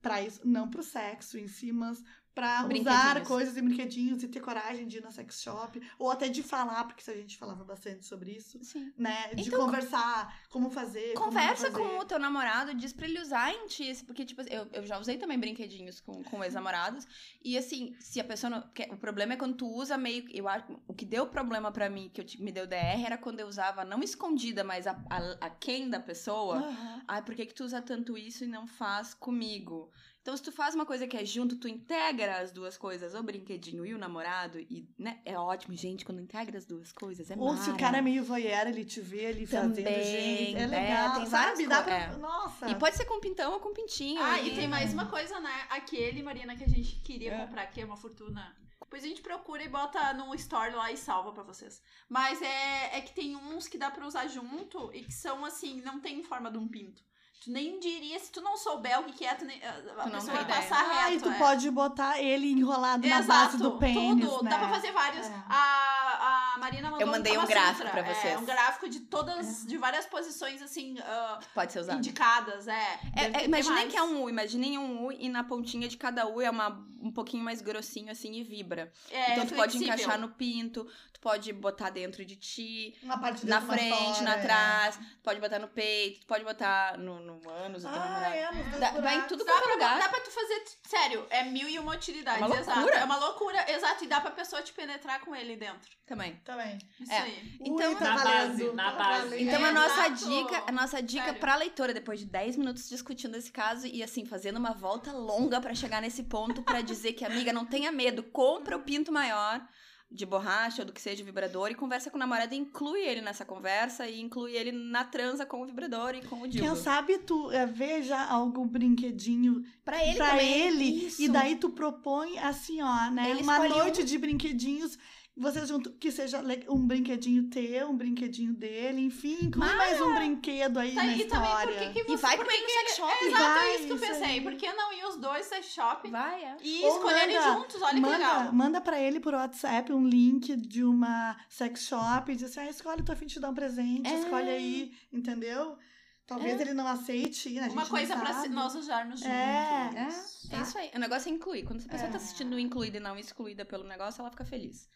para isso, não pro sexo em si, mas pra usar coisas e brinquedinhos e ter coragem de ir na sex shop, ou até de falar, porque a gente falava bastante sobre isso, Sim. né? De Então, conversar, como fazer. como Conversa fazer. com o teu namorado, diz pra ele usar em ti, porque, tipo, eu, eu já usei também brinquedinhos com, com ex-namorados, e assim, se a pessoa não... o problema é quando tu usa meio... Eu acho, o que deu problema pra mim, que eu, me deu DR, era quando eu usava, não escondida, mas a, a, a quem da pessoa, Aham. Ai, por que que tu usa tanto isso e não faz comigo? Então, se tu faz uma coisa que é junto, tu integra as duas coisas, o brinquedinho e o namorado, e, né? É ótimo, gente, quando integra as duas coisas, é Ou se o mara. cara é meio voyeur, ele te vê ali fazendo Também, gente. É é, legal, tem sabe? Dá pra... é. Nossa. E pode ser com pintão ou com pintinho. Ah, e tem mais uma coisa, né? Aquele, Marina, que a gente queria É. comprar, que é uma fortuna. Depois a gente procura e bota no story lá e salva pra vocês. Mas é, é que tem uns que dá pra usar junto e que são assim, não tem forma de um pinto. Tu nem diria, se tu não souber o que, que é, tu nem, a não pessoa vai ideia. passar Ah, e reto. tu é. pode botar ele enrolado na Exato, base do pênis, tudo. né? Dá pra fazer vários. É. A, a Marina mandou Eu mandei um gráfico Sutra. pra vocês. É, um gráfico de todas, de várias posições, assim, ah, Pode ser usado. indicadas, é. É, é, imaginem que é um U, imaginem um U e na pontinha de cada U é uma, um pouquinho mais grossinho assim e vibra. É, então tu pode flexível. encaixar no pinto, tu pode botar dentro de ti, Uma parte na frente, fora, na é. trás, tu pode botar no peito, tu pode botar no, no ânus teu Ah, é, dois Dá- vai em tudo Dá quanto é pra, lugar. dá pra tu fazer, sério, é mil e uma utilidades, É uma exato. loucura. É uma loucura, exato, e dá pra pessoa te penetrar com ele dentro. Também. Também. Isso É. aí. Então- Ui, tá Na valendo, base, na tá base. valendo. Então a É, nossa exato. dica, a nossa dica Sério. pra leitora, depois de 10 minutos discutindo esse caso e assim, fazendo uma volta longa pra chegar nesse ponto pra dizer que, amiga, não tenha medo, compra o pinto maior de borracha ou do que seja vibrador e conversa com o namorado e inclui ele nessa conversa e inclui ele na transa com o vibrador e com o dildo. Quem sabe tu é, veja algum brinquedinho Pra ele pra também. ele Isso. e daí tu propõe assim, ó, né? Ele uma noite de brinquedinhos. Vocês junto, que seja um brinquedinho teu, um brinquedinho dele, enfim, inclui Mara! mais um brinquedo aí Tá, na e também, história. por que, que você... E vai que que sex shop. É exato, Vai, é isso que eu pensei. aí. Por que não ir os dois sex shop Vai, é. e Ou escolherem manda- juntos? Olha que manda, legal. manda pra ele por WhatsApp um link de uma sex shop e diz assim: ah, escolhe, tô a fim de te dar um presente, É. escolhe aí, entendeu? Talvez ele não aceite, né? A gente Uma coisa pra nós usarmos juntos. É. É, é isso aí. O negócio é incluir. Quando a pessoa É. tá se sentindo incluída e não excluída pelo negócio, ela fica feliz.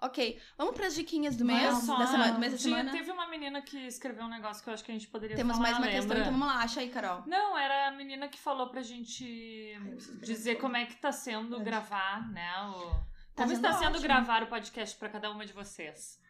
Ok, vamos pras diquinhas do mês, só, da semana, do mês da Tinha- semana. Teve uma menina que escreveu um negócio que eu acho que a gente poderia Temos falar, mais uma questão, lembra? então vamos lá, acha aí, Carol. Não, era a menina que falou pra gente dizer como é que tá sendo gravar, né? O... Tá Como está sendo ótimo. gravar o podcast pra cada uma de vocês?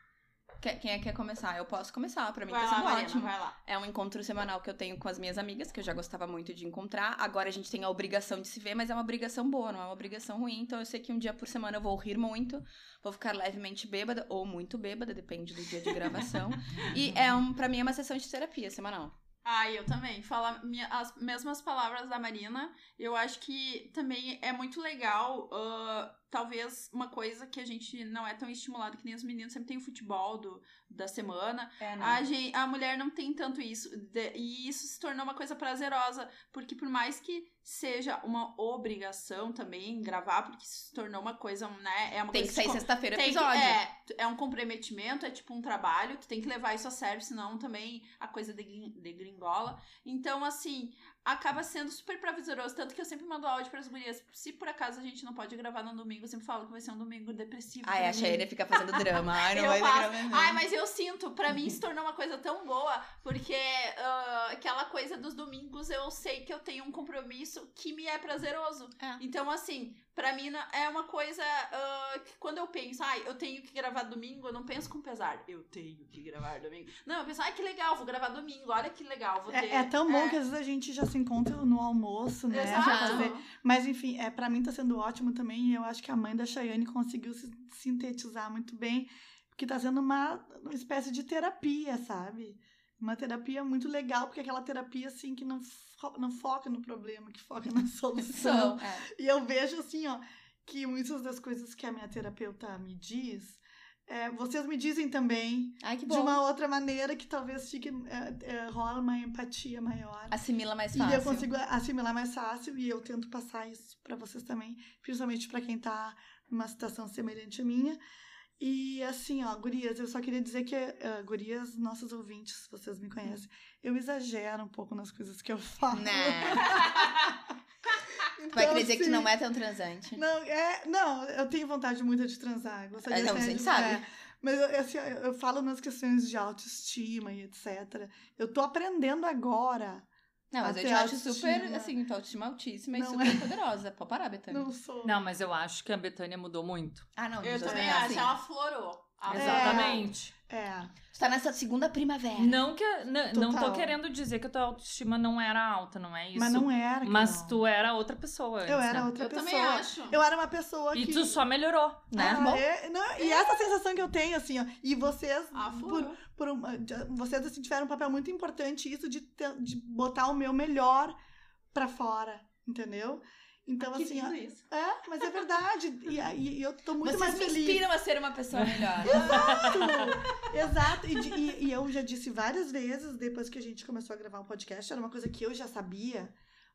Quer- Quem é que quer começar? Eu posso começar, pra mim Vai tá lá, sendo Marina, ótimo. vai lá. É um encontro semanal que eu tenho com as minhas amigas, que eu já gostava muito de encontrar. Agora a gente tem a obrigação de se ver, mas é uma obrigação boa, não é uma obrigação ruim. Então eu sei que um dia por semana eu vou rir muito, vou ficar levemente bêbada, ou muito bêbada, depende do dia de gravação. e é um, pra mim é uma sessão de terapia semanal. Ah, eu também. Falar as mesmas palavras da Marina. Eu acho que também é muito legal. ah, talvez uma coisa que a gente não é tão estimulado que nem os meninos sempre tem o futebol do, da semana. É, A, gen- a mulher não tem tanto isso. de- e isso se tornou uma coisa prazerosa. Porque por mais que seja uma obrigação também gravar, porque se tornou uma coisa, né? É uma Tem que sair com- sexta-feira o tem que- episódio. é, é um comprometimento, é tipo um trabalho, tu tem que levar isso a sério, senão também a coisa degrin- degringola. Então, assim, acaba sendo super prazeroso. Tanto que eu sempre mando áudio pras gurias. Se por acaso a gente não pode gravar no domingo, eu sempre falo que vai ser um domingo depressivo. Ai, a. Cheyenne fica fazendo drama. Ai, não Eu vai faço. mesmo. Ai, mas eu sinto, pra mim se tornou uma coisa tão boa, porque ah, aquela coisa dos domingos eu sei que eu tenho um compromisso que me é prazeroso. É. Então, assim, pra mim é uma coisa ah, que quando eu penso, ai, eu tenho que gravar domingo, eu não penso com pesar. Eu tenho que gravar domingo. Não, eu penso, ai, que legal, vou gravar domingo, olha que legal, vou ter. É, é tão bom que às vezes a gente já se encontra no almoço, né? Pra fazer- Mas enfim, é, para mim tá sendo ótimo também. E eu acho que a mãe da Chayane conseguiu se sintetizar muito bem, porque tá sendo uma, uma espécie de terapia, sabe? Uma terapia muito legal, porque é aquela terapia assim que não, fo- não foca no problema, que foca na solução. É. E eu vejo assim, ó, que muitas das coisas que a minha terapeuta me diz, é, vocês me dizem também Ai, de uma outra maneira que talvez fique, é, é, rola uma empatia maior. Assimila mais E fácil. eu consigo assimilar mais fácil e eu tento passar isso pra vocês também, principalmente pra quem tá numa situação semelhante à minha. E assim, ó, gurias, eu só queria dizer que, eh, gurias, nossos ouvintes, vocês me conhecem, eu exagero um pouco nas coisas que eu falo. Né? Então, Vai querer dizer que tu assim, não é tão transante. Não, é, não, eu tenho vontade muito de transar. Gostaria É, não, gente de- sabe. é. mas eu, assim, eu, eu falo nas questões de autoestima e etc. Eu tô aprendendo agora. Não, mas eu te acho super, assim, tua autoestima altíssima e Não super é. poderosa. Pode parar, Betânia. Não sou. Não, mas eu acho que a Betânia mudou muito. Ah, não. Eu também lados, acho, sim. ela florou. Ah, Exatamente. É. Tu tá nessa segunda primavera. Não que n- não tô querendo dizer que a tua autoestima não era alta, não é isso. Mas não era. Mas Carol. tu era outra pessoa antes, Eu era né? outra Eu pessoa. também acho. Eu era uma pessoa E que. tu só melhorou, né? Ah, é, não, E essa sensação que eu tenho, assim, ó. E vocês. Ah, foi. por, por uma- vocês assim, tiveram um papel muito importante isso de, ter- de botar o meu melhor pra fora. Entendeu? Então, Que assim, ó, é, mas é verdade. E, e- e eu tô muito Vocês mais me feliz. inspiram a ser uma pessoa melhor. Exato! Exato. E- e eu já disse várias vezes, depois que a gente começou a gravar um podcast, era uma coisa que eu já sabia,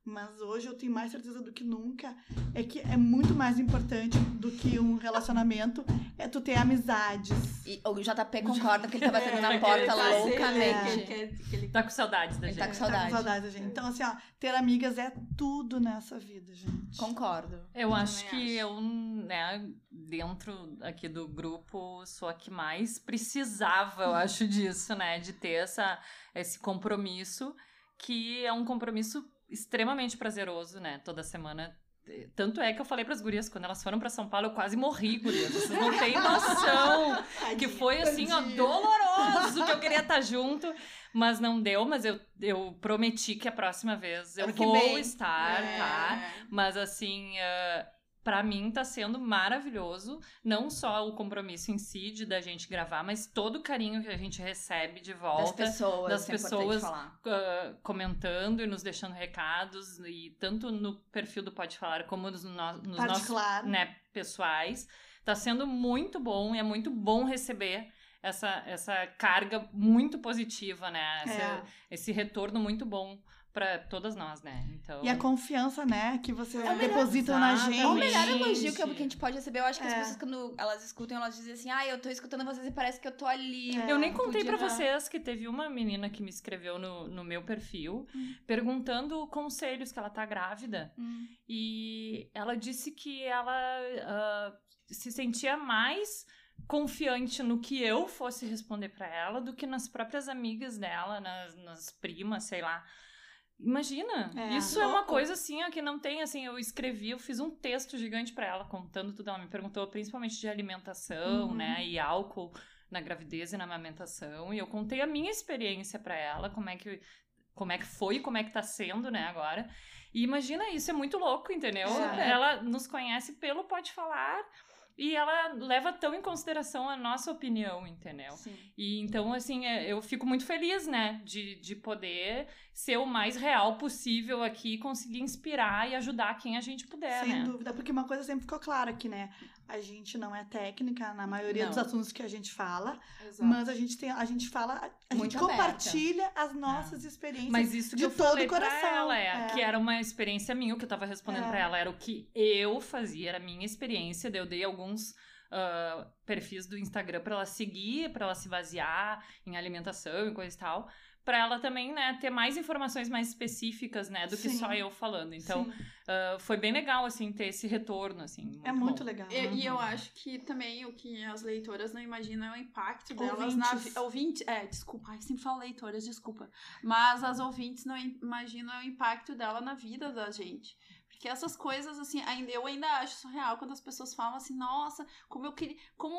mas hoje eu tenho mais certeza do que nunca, é que é muito mais importante do que um relacionamento, é tu ter amizades. E o JP concorda que ele tá batendo na É, porta ele tá Que ele loucamente. quer- que ele- Tá com saudades da Ele gente. tá com Tá saudade. com saudade, gente. Então, assim, ó, ter amigas é tudo nessa vida, gente. Concordo. Eu Eu acho que acho. eu, né, dentro aqui do grupo, sou a que mais precisava, eu acho, disso, né? De ter essa, esse compromisso, que é um compromisso extremamente prazeroso, né? Toda semana. Tanto é que eu falei pras gurias, quando elas foram pra São Paulo, eu quase morri, gurias. Vocês não têm noção. Que foi assim, ó, doloroso, que eu queria estar junto, mas não deu, mas eu, eu prometi que a próxima vez eu Ano que vou vem. estar, É, tá? Mas assim, uh, para mim tá sendo maravilhoso, não só o compromisso em si de da gente gravar, mas todo o carinho que a gente recebe de Das volta, pessoas. das é pessoas uh, comentando e nos deixando recados, e tanto no perfil do Pode Falar como nos, no- nos nossos Particular. né, pessoais. Tá sendo muito bom e é muito bom receber essa, essa carga muito positiva, né? Essa- É. Esse retorno muito bom para todas nós, né? Então, E a confiança, né, que vocês É depositam na gente. O melhor elogio que, eu- que a gente pode receber, eu acho que as É. pessoas, quando elas escutam, elas dizem assim: ah, eu tô escutando vocês e parece que eu tô ali. É. Eu nem contei pra vocês que teve uma menina que me escreveu no, no meu perfil perguntando conselhos que ela tá grávida. Hum. E ela disse que ela ah, se sentia mais confiante no que eu fosse responder pra ela do que nas próprias amigas dela, nas, nas primas, sei lá. Imagina, É. isso é uma Louco. coisa assim, ó, que não tem, assim, eu escrevi, eu fiz um texto gigante pra ela contando tudo, ela me perguntou principalmente de alimentação, Uhum. né, e álcool na gravidez e na amamentação, e eu contei a minha experiência pra ela, como é que como é que foi, como é que tá sendo, né, agora. E imagina, isso é muito louco, entendeu? É. Ela nos conhece pelo Pode Falar e ela leva tão em consideração a nossa opinião, entendeu? Sim. E então, assim, é, eu fico muito feliz, né, de, de poder ser o mais real possível aqui e conseguir inspirar e ajudar quem a gente puder, Sem né? dúvida, porque uma coisa sempre ficou clara aqui, né? A gente não é técnica na maioria Não. dos assuntos que a gente fala, Exato. mas a gente tem, a gente fala, a Muito gente aberta. compartilha as nossas experiências. Mas isso que de eu todo o coração, pra ela, é, é. que era uma experiência minha, o que eu tava respondendo É. pra ela era o que eu fazia, era a minha experiência, daí eu dei alguns ah, perfis do Instagram pra ela seguir, pra ela se basear em alimentação e coisa e tal, pra ela também, né, ter mais informações mais específicas, né, do que Sim. só eu falando. Então, ah, foi bem legal, assim, ter esse retorno, assim. Muito é muito bom. legal. E, e eu Uhum. acho que também o que as leitoras não imaginam é o impacto delas na Ouvintes. Ouvinte, é, desculpa, ai, sempre falo leitoras, desculpa. Mas as ouvintes não im- imaginam o impacto dela na vida da gente. Porque essas coisas, assim, ainda, eu ainda acho surreal quando as pessoas falam assim, nossa, como eu queria. Como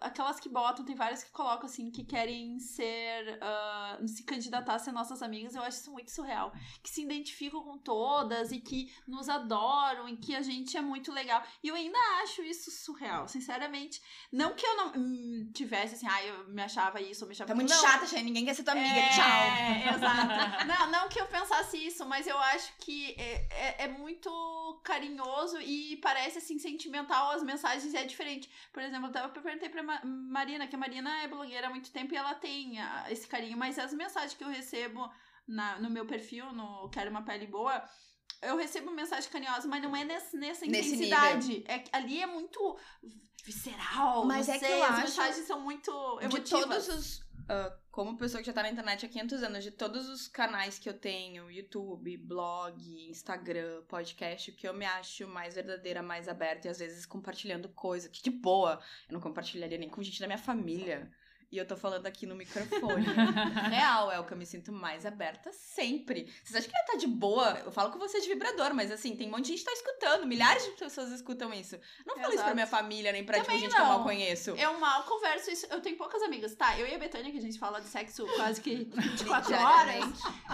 aquelas que botam, tem várias que colocam assim, que querem ser. ah, se candidatar a ser nossas amigas, eu acho isso muito surreal. Que se identificam com todas e que nos adoram e que a gente é muito legal. E eu ainda acho isso surreal, sinceramente. Não que eu não hum, tivesse assim, ah, eu me achava isso, eu me achava Tá muito não. chata, Shane. Ninguém quer ser tua amiga. É, Tchau. Exato. Não, não que eu pensasse isso, mas eu acho que é, é, é muito carinhoso e parece assim sentimental. As mensagens é diferente. Por exemplo, eu perguntei pra Ma- Marina, que a Marina é blogueira há muito tempo e ela tem esse carinho, mas as mensagens que eu recebo na, no meu perfil, no Quero uma Pele Boa. Eu recebo mensagem carinhosa, mas não é nesse, nessa Nesse intensidade. É, que ali é muito visceral. Mas não é que sei, eu as acho mensagens são muito de emotivas. todos os. Ah, como pessoa que já tá na internet há 500 anos, de todos os canais que eu tenho, YouTube, blog, Instagram, podcast, o que eu me acho mais verdadeira, mais aberta e às vezes compartilhando coisa que de boa. Eu não compartilharia nem com gente da minha família. E eu tô falando aqui no microfone. Real, é o que eu me sinto mais aberta sempre. Vocês acham que ia estar de boa? Eu falo com você de vibrador, mas assim, tem um monte de gente que tá escutando. Milhares de pessoas escutam isso. Não falo isso Exato. pra minha família, nem pra tipo, gente que eu mal não. conheço. Eu mal converso isso. Eu tenho poucas amigas. Tá, eu e a Betânia, que a gente fala de sexo quase que 24 horas,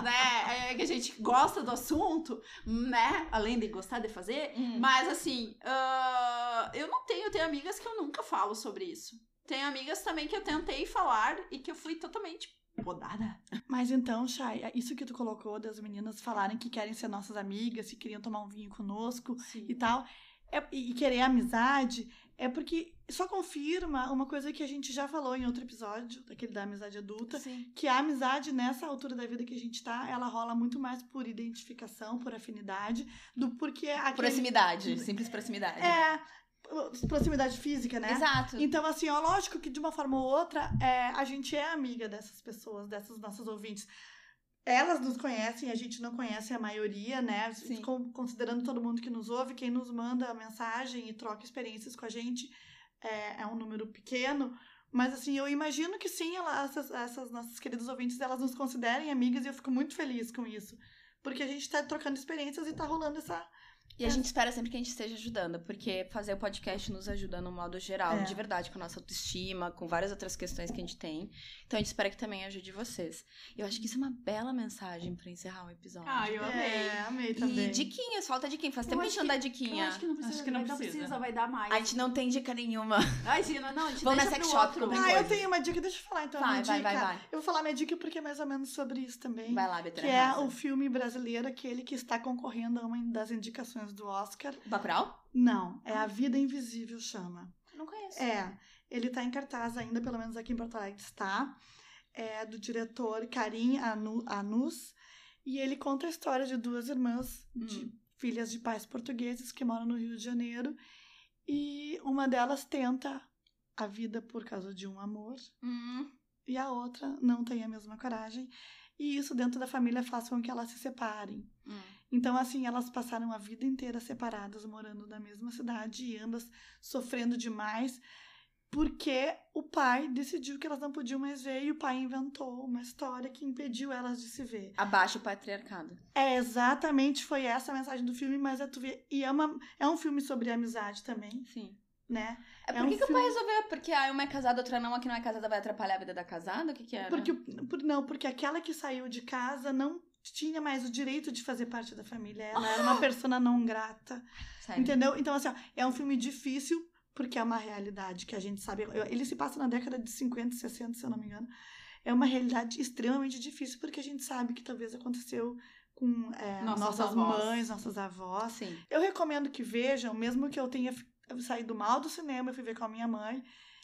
né? É, que a gente gosta do assunto, né? Além de gostar de fazer. Hum. Mas assim, ah, eu não tenho, eu tenho amigas que eu nunca falo sobre isso. Tenho amigas também que eu tentei falar e que eu fui totalmente podada. Mas então, Chay, isso que tu colocou das meninas falarem que querem ser nossas amigas, que queriam tomar um vinho conosco e tal, é- e querer amizade, é porque só confirma uma coisa que a gente já falou em outro episódio, daquele da amizade adulta, Sim. que a amizade nessa altura da vida que a gente tá, ela rola muito mais por identificação, por afinidade, do porque aquele... Proximidade, simples proximidade. É, proximidade física, né? Exato. Então, assim, ó, lógico que de uma forma ou outra, é, a gente é amiga dessas pessoas, dessas nossas ouvintes. Elas nos conhecem, a gente não conhece a maioria, né? Sim. Considerando todo mundo que nos ouve, quem nos manda a mensagem e troca experiências com a gente é, é um número pequeno. Mas, assim, eu imagino que sim, ela- essas, essas nossas queridas ouvintes, elas nos considerem amigas e eu fico muito feliz com isso. Porque a gente tá trocando experiências e tá rolando essa. E a gente espera sempre que a gente esteja ajudando, porque fazer o podcast nos ajuda no modo geral, É. de verdade, com a nossa autoestima, com várias outras questões que a gente tem. Então a gente espera que também ajude vocês. Eu acho que isso é uma bela mensagem pra encerrar o episódio. Ah, eu amei. É, amei também. E diquinhas, falta diquinha. Faz Eu tempo que a gente não dá que- diquinha. Eu acho que não precisa. Acho que não vai- precisa. vai dar mais. A gente não tem dica nenhuma. Ai, sim, não, não, a gente Vamos na sex pro shop Ah, eu coisas. tenho uma dica, deixa eu falar então. Vai, vai, dica. vai, vai. Eu vou falar minha dica porque é mais ou menos sobre isso também. Vai lá, que Betânia. é o filme brasileiro, aquele que está concorrendo a uma das indicações do Oscar. Bacurau? Não, é A Vida Invisível chama. Não conheço. É, ele tá em cartaz ainda, pelo menos aqui em Porto Alegre está. É do diretor Karim Anu- Anus. E ele conta a história de duas irmãs, de Hum. filhas de pais portugueses que moram no Rio de Janeiro. E uma delas tenta a vida por causa de um amor Hum, e a outra não tem a mesma coragem. E isso dentro da família faz com que elas se separem. hum. Então, assim, elas passaram a vida inteira separadas, morando na mesma cidade e ambas sofrendo demais, porque o pai decidiu que elas não podiam mais ver e o pai inventou uma história que impediu elas de se ver. Abaixo o patriarcado. É exatamente foi essa a mensagem do filme, mas é tu vê, e é, uma, é um filme sobre amizade também, Sim. né? É É por um que, que o pai filme- resolveu? Porque ah, uma é casada, outra não, a que não é casada vai atrapalhar a vida da casada? O que que era? Porque por, não, porque aquela que saiu de casa não tinha mais o direito de fazer parte da família. Ela era uma persona não grata. Sério. Entendeu? Então, assim, ó, é um filme difícil, porque é uma realidade que a gente sabe. Ele se passa na década de 50, 60, se eu não me engano. É uma realidade extremamente difícil, porque a gente sabe que talvez aconteceu com é, Nossas nossas avós. mães, nossas avós. Sim. Eu recomendo que vejam, mesmo que eu tenha saído mal do cinema, eu fui ver com a minha mãe.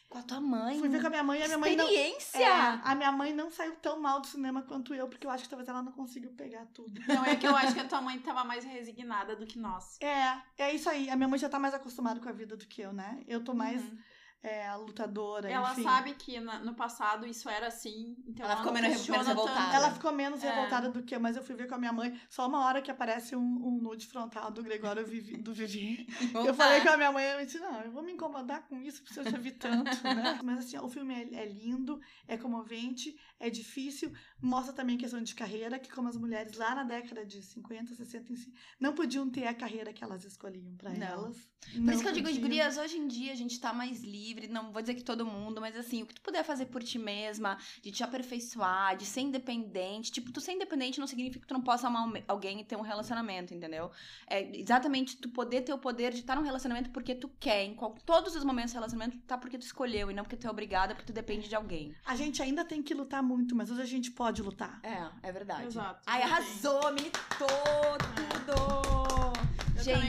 Com a tua mãe. Fui ver com a minha mãe e a minha mãe não. Experiência! É, a minha mãe não saiu tão mal do cinema quanto eu, porque eu acho que talvez ela não conseguiu pegar tudo. Não, é que eu acho que a tua mãe tava mais resignada do que nós. É, é isso aí. A minha mãe já tá mais acostumada com a vida do que eu, né? Eu tô mais Uhum. É, lutadora, Ela enfim. sabe que na- no passado isso era assim, então Ela ela, ficou não menos- menos revoltada. tanto. Ela ficou menos É. revoltada do que eu, mas eu fui ver com a minha mãe só uma hora que aparece um, um nude frontal do Gregório Vivi, do Vivi. Eu falei com a minha mãe, eu disse, não, eu vou me incomodar com isso, porque eu já vi tanto, né? Mas assim, o filme é, é lindo, é comovente, é difícil, mostra também questão de carreira, que como as mulheres lá na década de 50, 60, enfim, não podiam ter a carreira que elas escolhiam pra Não. elas. Por isso que eu digo de gurias, hoje em dia a gente tá mais livre, não vou dizer que todo mundo, mas assim, o que tu puder fazer por ti mesma, de te aperfeiçoar, de ser independente. Tipo, tu ser independente não significa que tu não possa amar alguém e ter um relacionamento, entendeu? É exatamente tu poder ter o poder de estar num relacionamento porque tu quer. Em qual- todos os momentos do relacionamento, tá porque tu escolheu e não porque tu é obrigada, porque tu depende de alguém. A gente ainda tem que lutar muito, mas hoje a gente pode lutar. É, é verdade. Exato. Ai, arrasou, militou tudo! Eu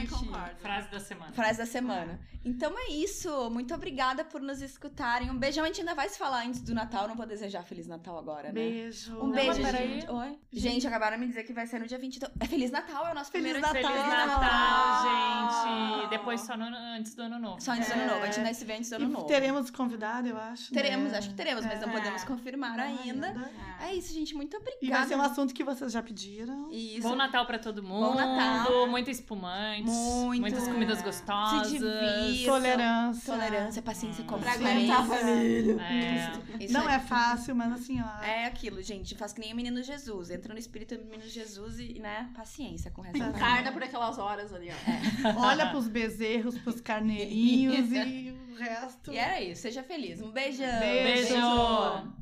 concordo. Frase da semana. Frase da semana. Então é isso. Muito obrigada por nos escutarem. Um beijão. A gente ainda vai se falar antes do Natal. Não vou desejar Feliz Natal agora, né? Beijo. Um Não, beijo, peraí. gente. Oi? Gente, acabaram de me dizer que vai ser no dia 20. Então... É Feliz Natal, é o nosso Feliz primeiro Natal. Feliz Natal. Natal, gente. Depois só no- antes do ano novo. Só antes do ano É. novo. A gente ainda se vê antes do ano E novo. teremos convidado, eu acho. Teremos, né? acho que teremos, mas não É. podemos confirmar ainda. É isso, gente. Muito obrigada. E vai ser um assunto que vocês já pediram. Isso. Bom Natal pra todo mundo. Bom Natal. Muito espumante. Tolerantes. Muito. Muitas comidas Se gostosas. divirtam. Tolerância. Tolerância, paciência, Pra Pra convivência. aguentar a família. É. Não é fácil, mas assim, ó. É aquilo, gente. Faz que nem o menino Jesus. Entra no espírito do menino Jesus e, né, paciência com o resto da Encarna por aquelas horas ali, ó. Olha pros bezerros, pros carneirinhos e o resto. E era isso. Seja feliz. Um beijão. Beijo. Beijo.